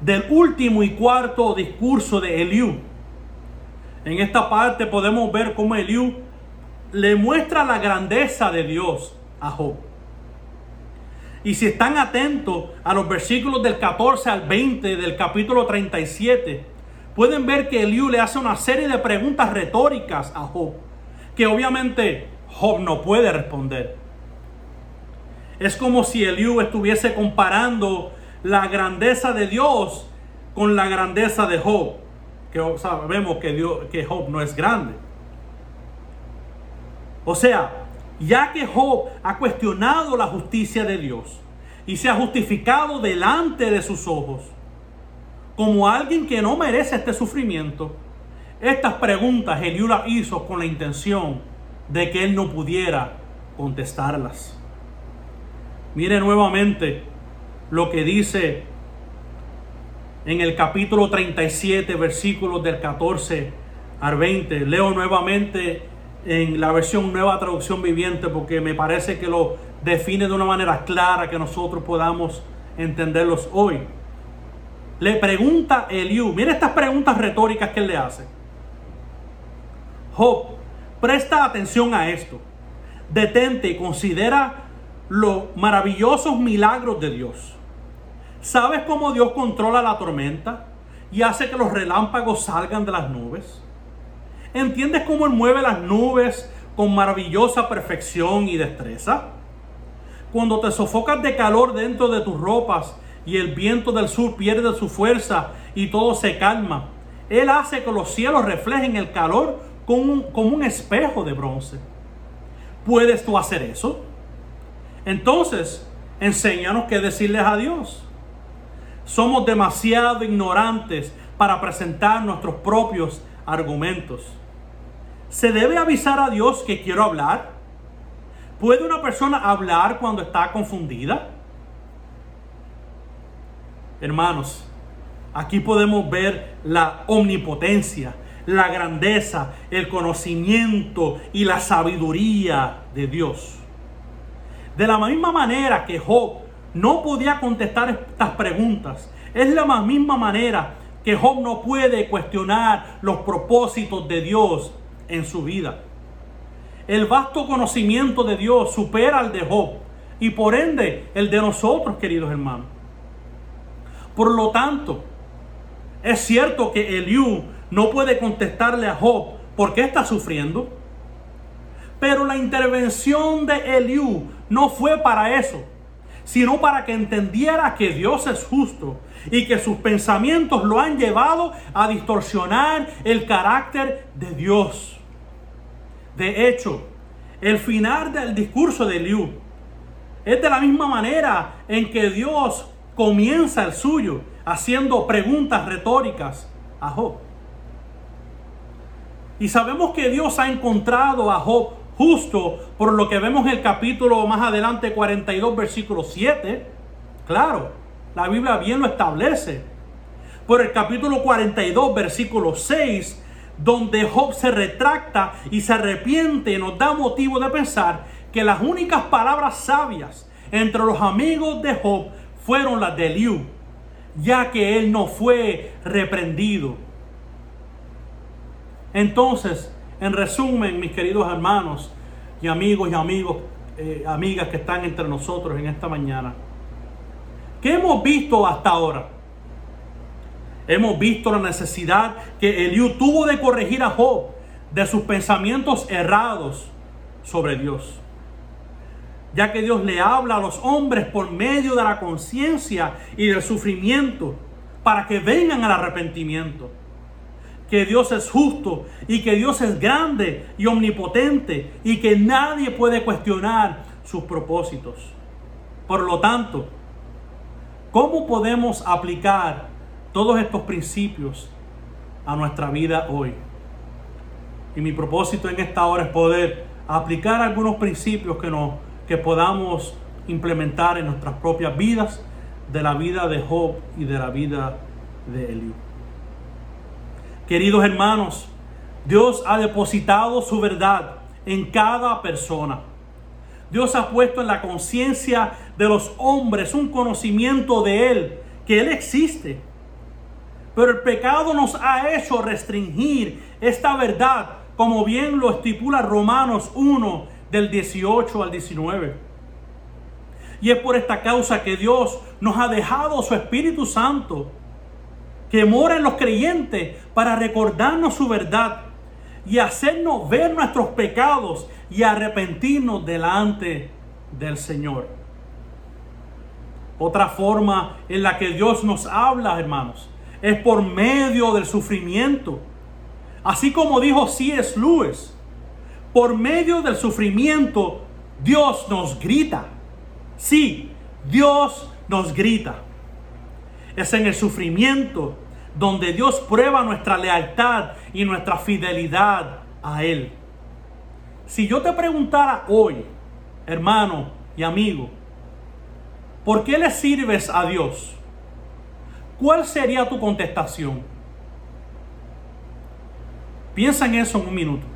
del último y cuarto discurso de Eliú. En esta parte podemos ver cómo Eliú le muestra la grandeza de Dios a Job. Y si están atentos a los versículos del 14 al 20 del capítulo 37, pueden ver que Eliú le hace una serie de preguntas retóricas a Job, que obviamente Job no puede responder. Es como si Eliú estuviese comparando la grandeza de Dios con la grandeza de Job. Que sabemos que, Dios, que Job no es grande. O sea, ya que Job ha cuestionado la justicia de Dios y se ha justificado delante de sus ojos como alguien que no merece este sufrimiento, estas preguntas Eliú las hizo con la intención de que él no pudiera contestarlas. Mire nuevamente lo que dice en el capítulo 37, versículos del 14 al 20. Leo nuevamente en la versión nueva traducción viviente porque me parece que lo define de una manera clara que nosotros podamos entenderlos hoy. Le pregunta Eliú, mire estas preguntas retóricas que él le hace. Job, presta atención a esto. Detente y considera los maravillosos milagros de Dios. ¿Sabes cómo Dios controla la tormenta y hace que los relámpagos salgan de las nubes? ¿Entiendes cómo Él mueve las nubes con maravillosa perfección y destreza? Cuando te sofocas de calor dentro de tus ropas y el viento del sur pierde su fuerza y todo se calma, Él hace que los cielos reflejen el calor como un, como un espejo de bronce. ¿Puedes tú hacer eso? Entonces, enséñanos qué decirles a Dios. Somos demasiado ignorantes para presentar nuestros propios argumentos. ¿Se debe avisar a Dios que quiero hablar? ¿Puede una persona hablar cuando está confundida? Hermanos, aquí podemos ver la omnipotencia, la grandeza, el conocimiento y la sabiduría de Dios. De la misma manera que Job no podía contestar estas preguntas, es la misma manera que Job no puede cuestionar los propósitos de Dios en su vida. El vasto conocimiento de Dios supera al de Job y por ende el de nosotros, queridos hermanos. Por lo tanto, es cierto que Eliú no puede contestarle a Job por qué está sufriendo, pero la intervención de Eliú no fue para eso sino para que entendiera que Dios es justo y que sus pensamientos lo han llevado a distorsionar el carácter de Dios. De hecho, el final del discurso de Liu es de la misma manera en que Dios comienza el suyo, haciendo preguntas retóricas a Job. Y sabemos que Dios ha encontrado a Job justo por lo que vemos en el capítulo más adelante 42 versículo 7. Claro, la Biblia bien lo establece. Por el capítulo 42 versículo 6, donde Job se retracta y se arrepiente, nos da motivo de pensar que las únicas palabras sabias entre los amigos de Job fueron las de Liu, ya que él no fue reprendido. Entonces, en resumen, mis queridos hermanos y amigos y amigos, eh, amigas que están entre nosotros en esta mañana, ¿qué hemos visto hasta ahora? Hemos visto la necesidad que Eliú tuvo de corregir a Job de sus pensamientos errados sobre Dios. Ya que Dios le habla a los hombres por medio de la conciencia y del sufrimiento para que vengan al arrepentimiento que Dios es justo y que Dios es grande y omnipotente y que nadie puede cuestionar sus propósitos. Por lo tanto, ¿cómo podemos aplicar todos estos principios a nuestra vida hoy? Y mi propósito en esta hora es poder aplicar algunos principios que, nos, que podamos implementar en nuestras propias vidas, de la vida de Job y de la vida de Eliú. Queridos hermanos, Dios ha depositado su verdad en cada persona. Dios ha puesto en la conciencia de los hombres un conocimiento de Él, que Él existe. Pero el pecado nos ha hecho restringir esta verdad, como bien lo estipula Romanos 1 del 18 al 19. Y es por esta causa que Dios nos ha dejado su Espíritu Santo que mora en los creyentes para recordarnos su verdad y hacernos ver nuestros pecados y arrepentirnos delante del Señor. Otra forma en la que Dios nos habla, hermanos, es por medio del sufrimiento. Así como dijo C.S. Lewis, por medio del sufrimiento Dios nos grita. Sí, Dios nos grita. Es en el sufrimiento donde Dios prueba nuestra lealtad y nuestra fidelidad a Él. Si yo te preguntara hoy, hermano y amigo, ¿por qué le sirves a Dios? ¿Cuál sería tu contestación? Piensa en eso en un minuto.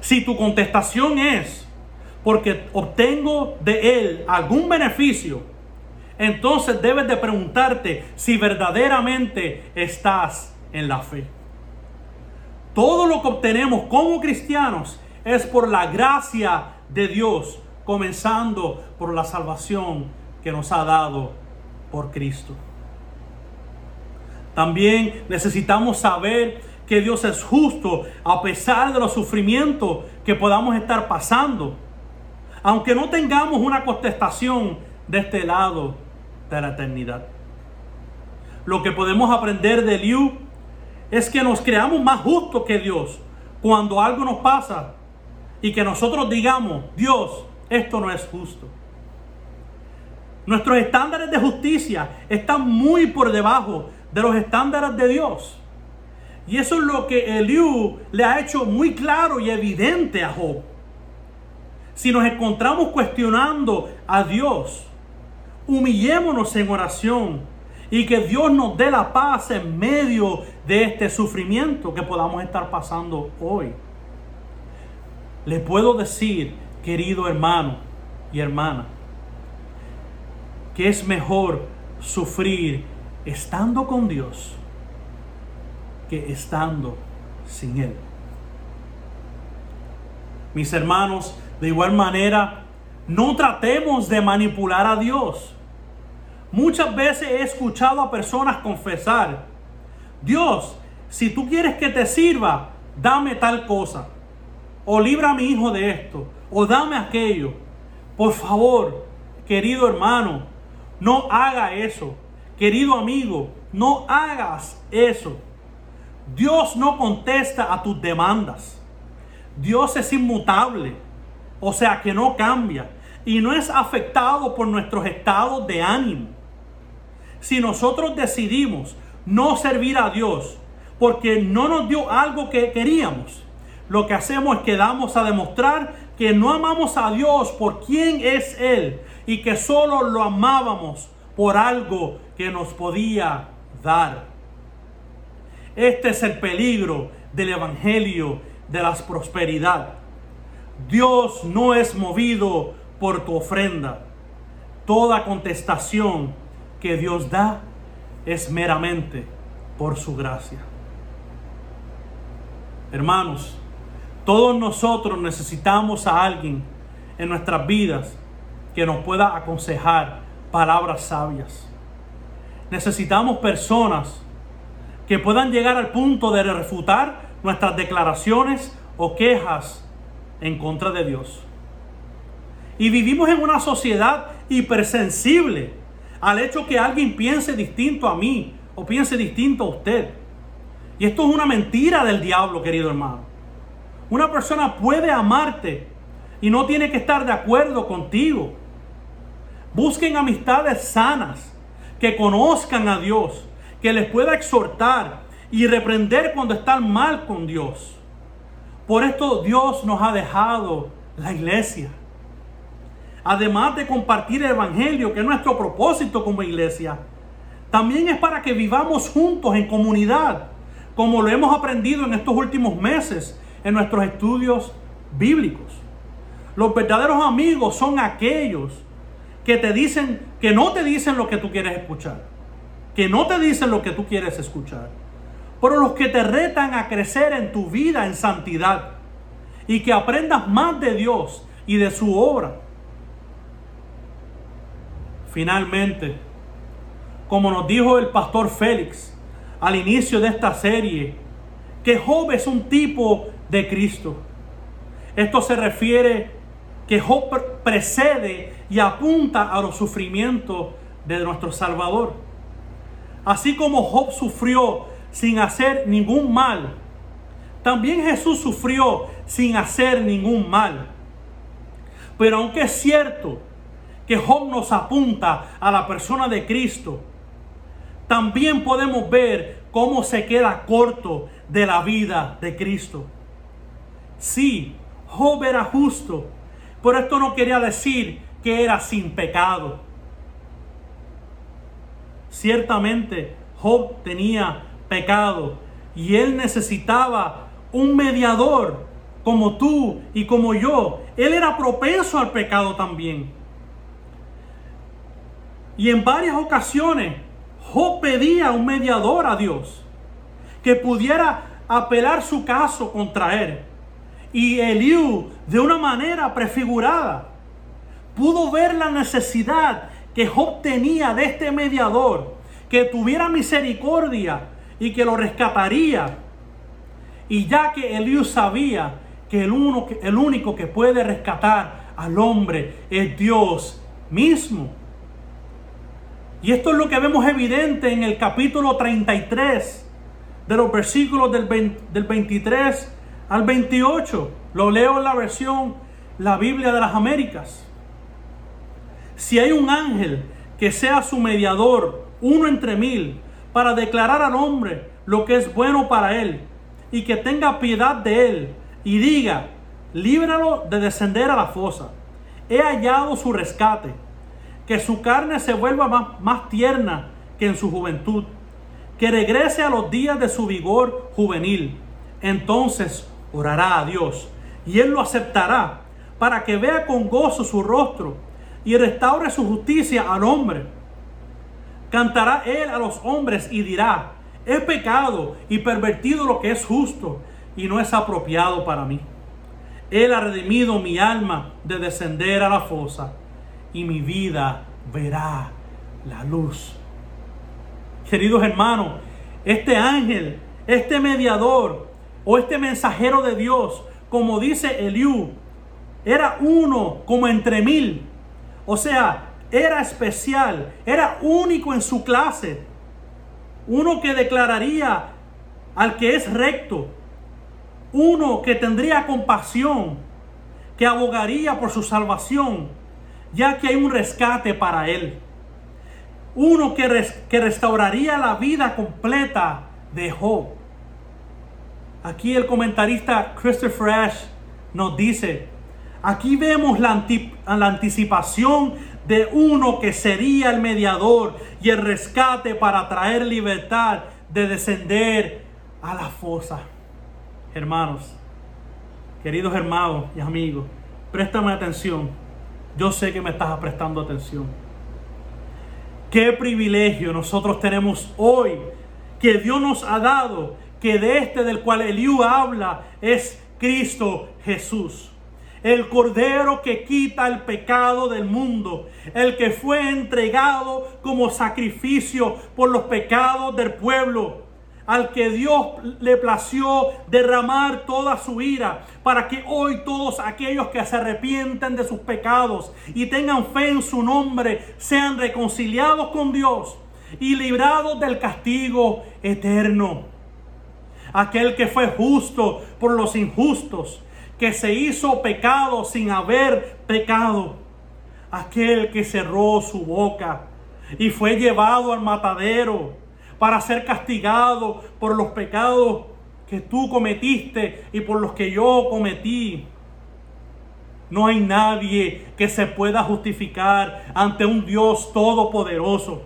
Si tu contestación es porque obtengo de Él algún beneficio, entonces debes de preguntarte si verdaderamente estás en la fe. Todo lo que obtenemos como cristianos es por la gracia de Dios, comenzando por la salvación que nos ha dado por Cristo. También necesitamos saber que Dios es justo a pesar de los sufrimientos que podamos estar pasando. Aunque no tengamos una contestación de este lado de la eternidad. Lo que podemos aprender de Liu es que nos creamos más justos que Dios cuando algo nos pasa y que nosotros digamos, Dios, esto no es justo. Nuestros estándares de justicia están muy por debajo de los estándares de Dios. Y eso es lo que Eliú le ha hecho muy claro y evidente a Job. Si nos encontramos cuestionando a Dios, humillémonos en oración y que Dios nos dé la paz en medio de este sufrimiento que podamos estar pasando hoy. Le puedo decir, querido hermano y hermana, que es mejor sufrir estando con Dios que estando sin Él. Mis hermanos, de igual manera, no tratemos de manipular a Dios. Muchas veces he escuchado a personas confesar, Dios, si tú quieres que te sirva, dame tal cosa. O libra a mi hijo de esto. O dame aquello. Por favor, querido hermano, no haga eso. Querido amigo, no hagas eso. Dios no contesta a tus demandas. Dios es inmutable. O sea que no cambia. Y no es afectado por nuestros estados de ánimo si nosotros decidimos no servir a Dios porque no nos dio algo que queríamos, lo que hacemos es que damos a demostrar que no amamos a Dios por quien es Él y que solo lo amábamos por algo que nos podía dar. Este es el peligro del Evangelio de la prosperidad. Dios no es movido por tu ofrenda. Toda contestación que Dios da es meramente por su gracia. Hermanos, todos nosotros necesitamos a alguien en nuestras vidas que nos pueda aconsejar palabras sabias. Necesitamos personas que puedan llegar al punto de refutar nuestras declaraciones o quejas en contra de Dios. Y vivimos en una sociedad hipersensible al hecho que alguien piense distinto a mí o piense distinto a usted. Y esto es una mentira del diablo, querido hermano. Una persona puede amarte y no tiene que estar de acuerdo contigo. Busquen amistades sanas, que conozcan a Dios, que les pueda exhortar y reprender cuando están mal con Dios. Por esto Dios nos ha dejado la iglesia además de compartir el Evangelio, que es nuestro propósito como iglesia, también es para que vivamos juntos en comunidad, como lo hemos aprendido en estos últimos meses en nuestros estudios bíblicos. Los verdaderos amigos son aquellos que te dicen, que no te dicen lo que tú quieres escuchar, que no te dicen lo que tú quieres escuchar, pero los que te retan a crecer en tu vida en santidad y que aprendas más de Dios y de su obra Finalmente, como nos dijo el pastor Félix al inicio de esta serie, que Job es un tipo de Cristo. Esto se refiere que Job precede y apunta a los sufrimientos de nuestro Salvador. Así como Job sufrió sin hacer ningún mal, también Jesús sufrió sin hacer ningún mal. Pero aunque es cierto que Job nos apunta a la persona de Cristo, también podemos ver cómo se queda corto de la vida de Cristo. Sí, Job era justo, pero esto no quería decir que era sin pecado. Ciertamente Job tenía pecado y él necesitaba un mediador como tú y como yo. Él era propenso al pecado también. Y en varias ocasiones Job pedía un mediador a Dios que pudiera apelar su caso contra él. Y Eliú, de una manera prefigurada, pudo ver la necesidad que Job tenía de este mediador, que tuviera misericordia y que lo rescataría. Y ya que Eliú sabía que el, uno, el único que puede rescatar al hombre es Dios mismo. Y esto es lo que vemos evidente en el capítulo 33, de los versículos del, del 23 al 28. Lo leo en la versión, la Biblia de las Américas. Si hay un ángel que sea su mediador, uno entre mil, para declarar al hombre lo que es bueno para él, y que tenga piedad de él, y diga, líbralo de descender a la fosa. He hallado su rescate, que su carne se vuelva más, tierna que en su juventud, que regrese a los días de su vigor juvenil. Entonces orará a Dios, y él lo aceptará, para que vea con gozo su rostro y restaure su justicia al hombre. Cantará él a los hombres y dirá, he pecado y pervertido lo que es justo y no es apropiado para mí. Él ha redimido mi alma de descender a la fosa y mi vida verá la luz. Queridos hermanos, este ángel, este mediador o este mensajero de Dios, como dice Eliú, era uno como entre mil o sea, era especial, era único en su clase. Uno que declararía al que es recto. Uno que tendría compasión, que abogaría por su salvación, ya que hay un rescate para él. Uno que, que restauraría la vida completa de Job. Aquí el comentarista Christopher Ash nos dice, Aquí vemos la, la, anticipación de uno que sería el mediador y el rescate para traer libertad de descender a la fosa. Hermanos, queridos hermanos y amigos, préstame atención. Yo sé que me estás prestando atención. Qué privilegio nosotros tenemos hoy que Dios nos ha dado, que de este del cual Eliú habla es Cristo Jesús el cordero que quita el pecado del mundo, el que fue entregado como sacrificio por los pecados del pueblo, al que Dios le plació derramar toda su ira, para que hoy todos aquellos que se arrepienten de sus pecados y tengan fe en su nombre sean reconciliados con Dios y librados del castigo eterno. Aquel que fue justo por los injustos que se hizo pecado sin haber pecado. Aquel que cerró su boca y fue llevado al matadero para ser castigado por los pecados que tú cometiste y por los que yo cometí. No hay nadie que se pueda justificar ante un Dios todopoderoso.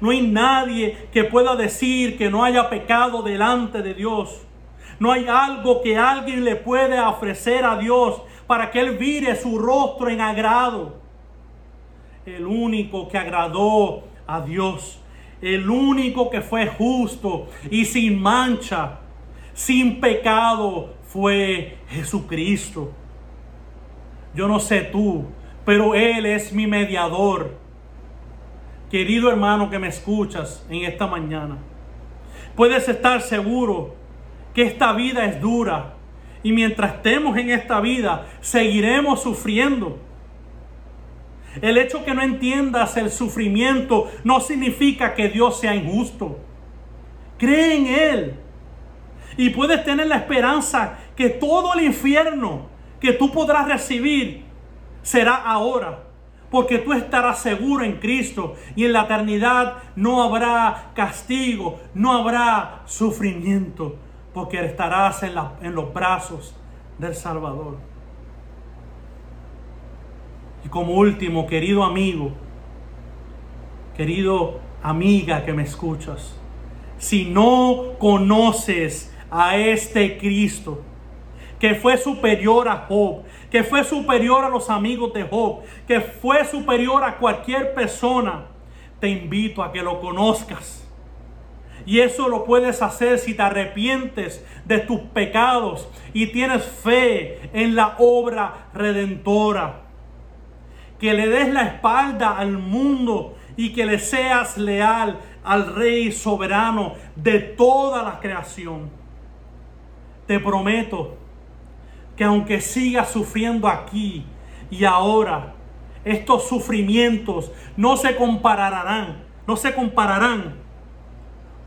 No hay nadie que pueda decir que no haya pecado delante de Dios. No hay algo que alguien le puede ofrecer a Dios para que Él vire su rostro en agrado. El único que agradó a Dios. El único que fue justo y sin mancha, sin pecado, fue Jesucristo. Yo no sé tú, pero Él es mi mediador. Querido hermano que me escuchas en esta mañana, puedes estar seguro que esta vida es dura Y mientras estemos en esta vida, seguiremos sufriendo. El hecho que no entiendas el sufrimiento no significa que Dios sea injusto. Cree en Él. Y puedes tener la esperanza que todo el infierno que tú podrás recibir será ahora. Porque tú estarás seguro en Cristo y en la eternidad no habrá castigo, no habrá sufrimiento, porque estarás en, los brazos del Salvador. Y como último, querido amigo, querido amiga que me escuchas, si no conoces a este Cristo, que fue superior a Job, que fue superior a los amigos de Job, que fue superior a cualquier persona, te invito a que lo conozcas. Y eso lo puedes hacer si te arrepientes de tus pecados y tienes fe en la obra redentora. Que le des la espalda al mundo y que le seas leal al Rey soberano de toda la creación. Te prometo que aunque sigas sufriendo aquí y ahora, estos sufrimientos no se compararán, no se compararán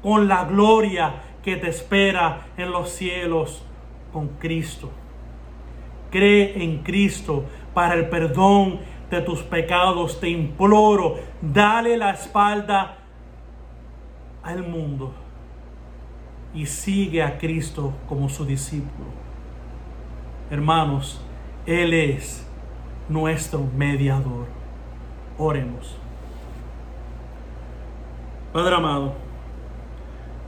con la gloria que te espera en los cielos con Cristo. Cree en Cristo para el perdón de tus pecados. Te imploro, dale la espalda al mundo y sigue a Cristo como su discípulo. Hermanos, Él es nuestro mediador. Oremos. Padre amado,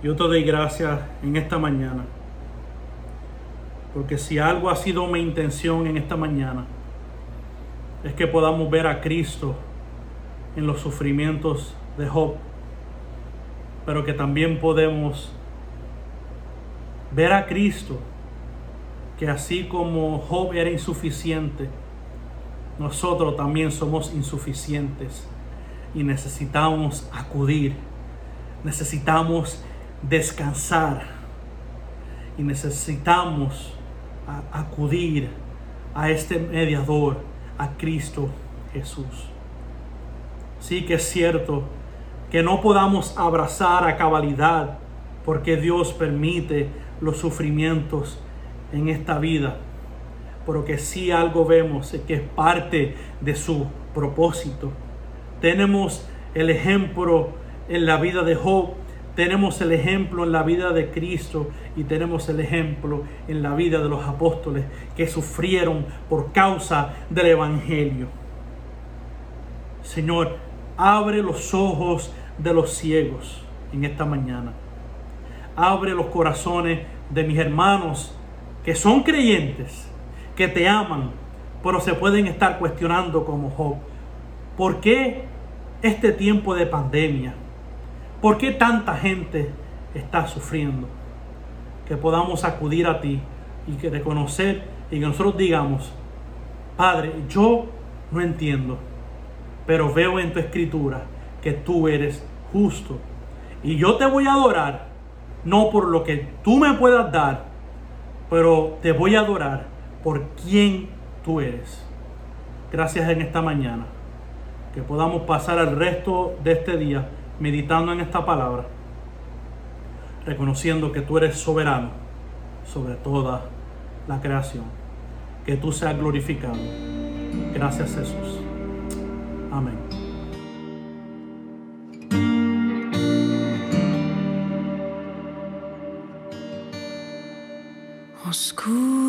yo te doy gracias en esta mañana. Porque si algo ha sido mi intención en esta mañana, es que podamos ver a Cristo en los sufrimientos de Job, pero que también podemos ver a Cristo que así como Job era insuficiente, nosotros también somos insuficientes y necesitamos acudir, necesitamos descansar y necesitamos acudir a este mediador, a Cristo Jesús. Sí que es cierto que no podamos abrazar a cabalidad porque Dios permite los sufrimientos en esta vida, pero que si algo vemos que es parte de su propósito. Tenemos el ejemplo en la vida de Job, tenemos el ejemplo en la vida de Cristo y tenemos el ejemplo en la vida de los apóstoles que sufrieron por causa del Evangelio. Señor, abre los ojos de los ciegos en esta mañana. Abre los corazones de mis hermanos que son creyentes, que te aman, pero se pueden estar cuestionando como Job. ¿Por qué este tiempo de pandemia? ¿Por qué tanta gente está sufriendo? Que podamos acudir a ti y que reconocer y que nosotros digamos, Padre, yo no entiendo, pero veo en tu escritura que tú eres justo. Y yo te voy a adorar, no por lo que tú me puedas dar, pero te voy a adorar por quien tú eres. Gracias en esta mañana. Que podamos pasar el resto de este día meditando en esta palabra, reconociendo que tú eres soberano sobre toda la creación. Que tú seas glorificado. Gracias Jesús. Amén. Moscou.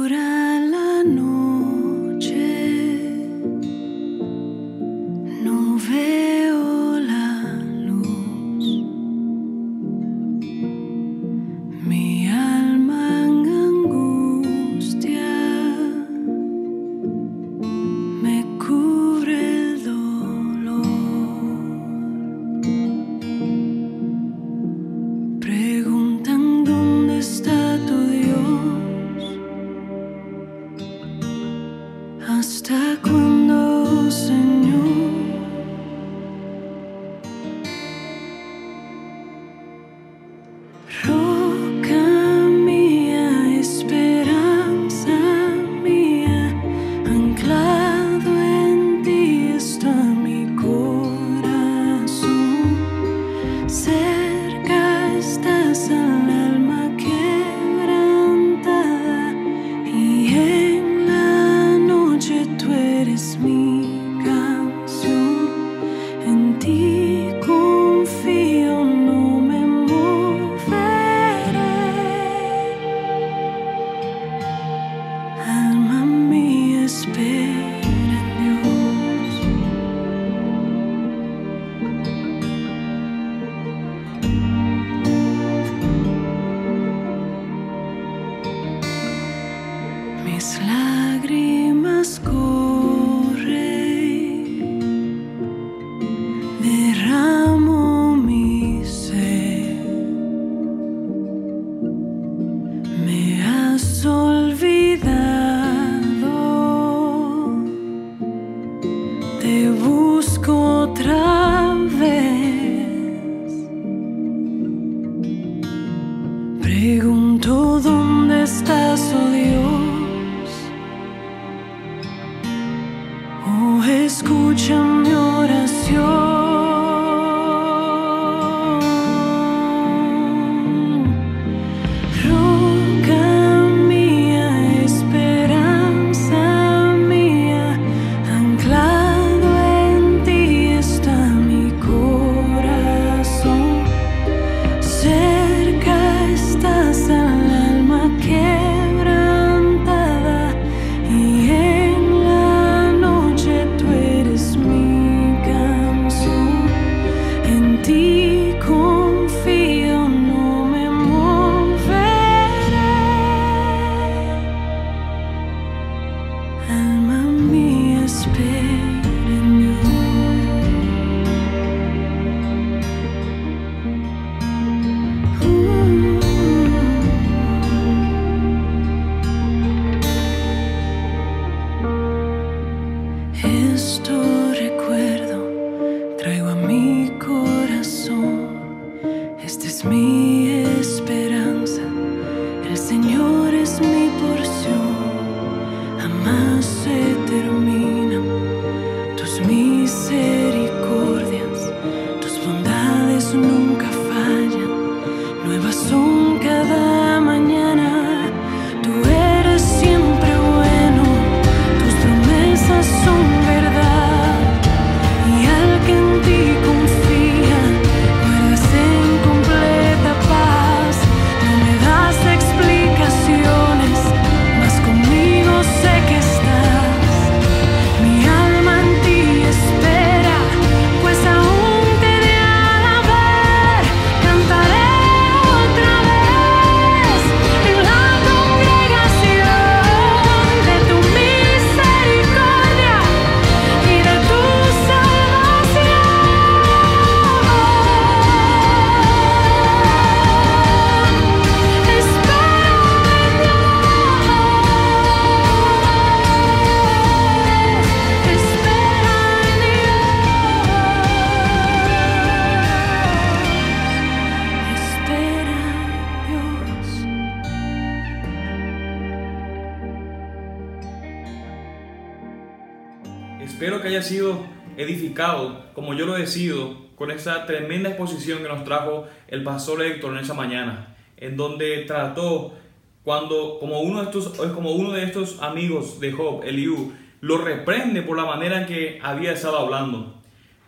Esa tremenda exposición que nos trajo el pastor Héctor en esa mañana, en donde trató cuando, como uno de estos, como uno de estos amigos de Job, Eliú, lo reprende por la manera en que había estado hablando.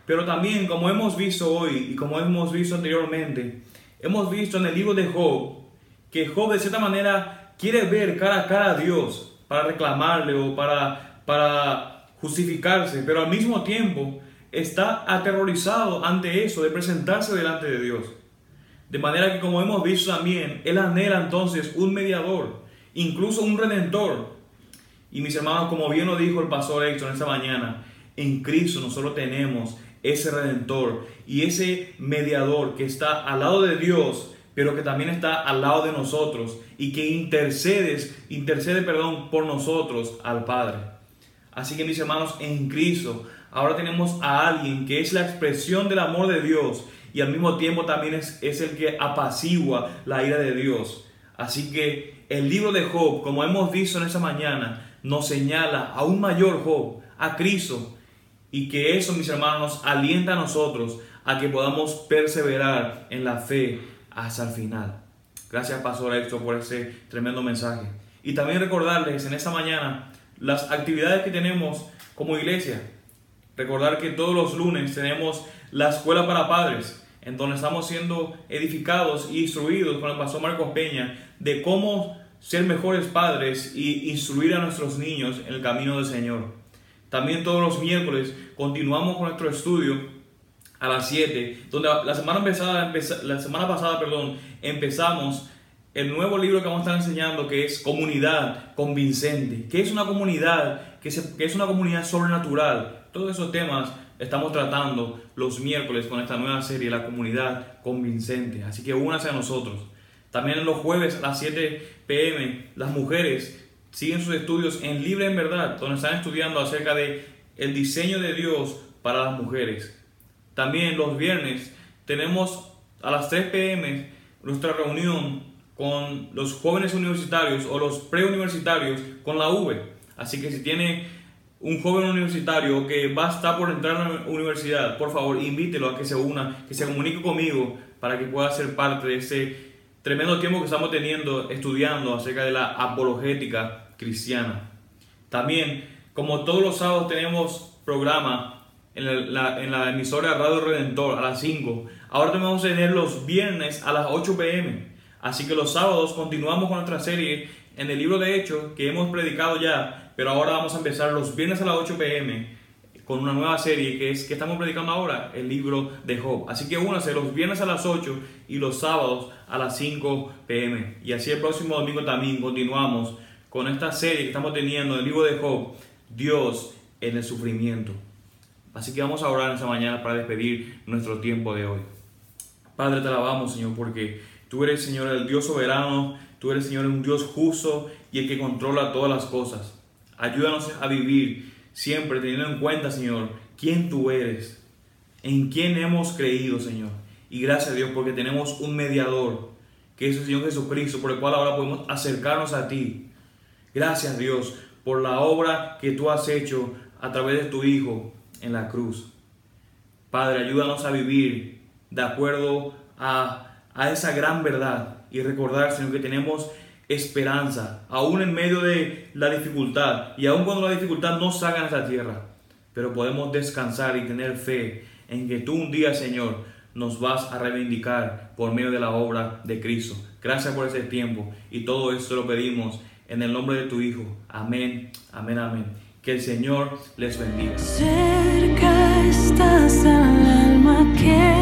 Pero también, como hemos visto hoy y como hemos visto anteriormente, hemos visto en el libro de Job que Job de cierta manera quiere ver cara a cara a Dios para reclamarle o para, para justificarse, pero al mismo tiempo está aterrorizado ante eso de presentarse delante de Dios. De manera que como hemos visto también, él anhela entonces un mediador, incluso un redentor. Y mis hermanos, como bien lo dijo el pastor Héctor esta mañana, en Cristo nosotros tenemos ese redentor y ese mediador que está al lado de Dios, pero que también está al lado de nosotros y que intercedes, intercede, perdón, por nosotros al Padre. Así que mis hermanos, en Cristo ahora tenemos a alguien que es la expresión del amor de Dios y al mismo tiempo también es, es el que apacigua la ira de Dios. Así que el libro de Job, como hemos visto en esta mañana, nos señala a un mayor Job, a Cristo, y que eso, mis hermanos, alienta a nosotros a que podamos perseverar en la fe hasta el final. Gracias, Pastor Héctor, por ese tremendo mensaje. Y también recordarles en esta mañana las actividades que tenemos como iglesia. Recordar que todos los lunes tenemos la escuela para padres, en donde estamos siendo edificados y instruidos con el pastor Marcos Peña de cómo ser mejores padres y instruir a nuestros niños en el camino del Señor. También todos los miércoles continuamos con nuestro estudio a las 7, donde la semana pasada, la semana pasada perdón, empezamos el nuevo libro que vamos a estar enseñando que es Comunidad Convincente. ¿Qué es una comunidad? ¿Qué, es una comunidad sobrenatural? Todos esos temas estamos tratando los miércoles con esta nueva serie, La Comunidad Convincente. Así que únase a nosotros. También los jueves a las 7 pm, las mujeres siguen sus estudios en Libre en Verdad, donde están estudiando acerca de el diseño de Dios para las mujeres. También los viernes tenemos a las 3 pm nuestra reunión con los jóvenes universitarios o los preuniversitarios con la V. Así que si tiene un joven universitario que va a estar por entrar a la universidad, por favor invítelo a que se una, que se comunique conmigo para que pueda ser parte de ese tremendo tiempo que estamos teniendo estudiando acerca de la apologética cristiana. También, como todos los sábados tenemos programa en la, en la emisora Radio Redentor a las 5, ahora vamos a tener los viernes a las 8 pm. Así que los sábados continuamos con nuestra serie en el libro de Hechos que hemos predicado ya, pero ahora vamos a empezar los viernes a las 8 pm con una nueva serie que es que estamos predicando ahora, el libro de Job. Así que únase los viernes a las 8 y los sábados a las 5 pm. Y así el próximo domingo también continuamos con esta serie que estamos teniendo, el libro de Job, Dios en el sufrimiento. Así que vamos a orar esta mañana para despedir nuestro tiempo de hoy. Padre, te alabamos, Señor, porque tú eres, Señor, el Dios soberano, tú eres, Señor, un Dios justo y el que controla todas las cosas. Ayúdanos a vivir siempre teniendo en cuenta, Señor, quién tú eres, en quién hemos creído, Señor. Y gracias a Dios porque tenemos un mediador, que es el Señor Jesucristo, por el cual ahora podemos acercarnos a ti. Gracias Dios por la obra que tú has hecho a través de tu Hijo en la cruz. Padre, ayúdanos a vivir de acuerdo a, a esa gran verdad y recordar, Señor, que tenemos esperanza, aún en medio de la dificultad y aún cuando la dificultad no salga en esta tierra. Pero podemos descansar y tener fe en que tú un día, Señor, nos vas a reivindicar por medio de la obra de Cristo. Gracias por ese tiempo y todo esto lo pedimos en el nombre de tu Hijo. Amén, amén, amén. Que el Señor les bendiga. Cerca estás al alma que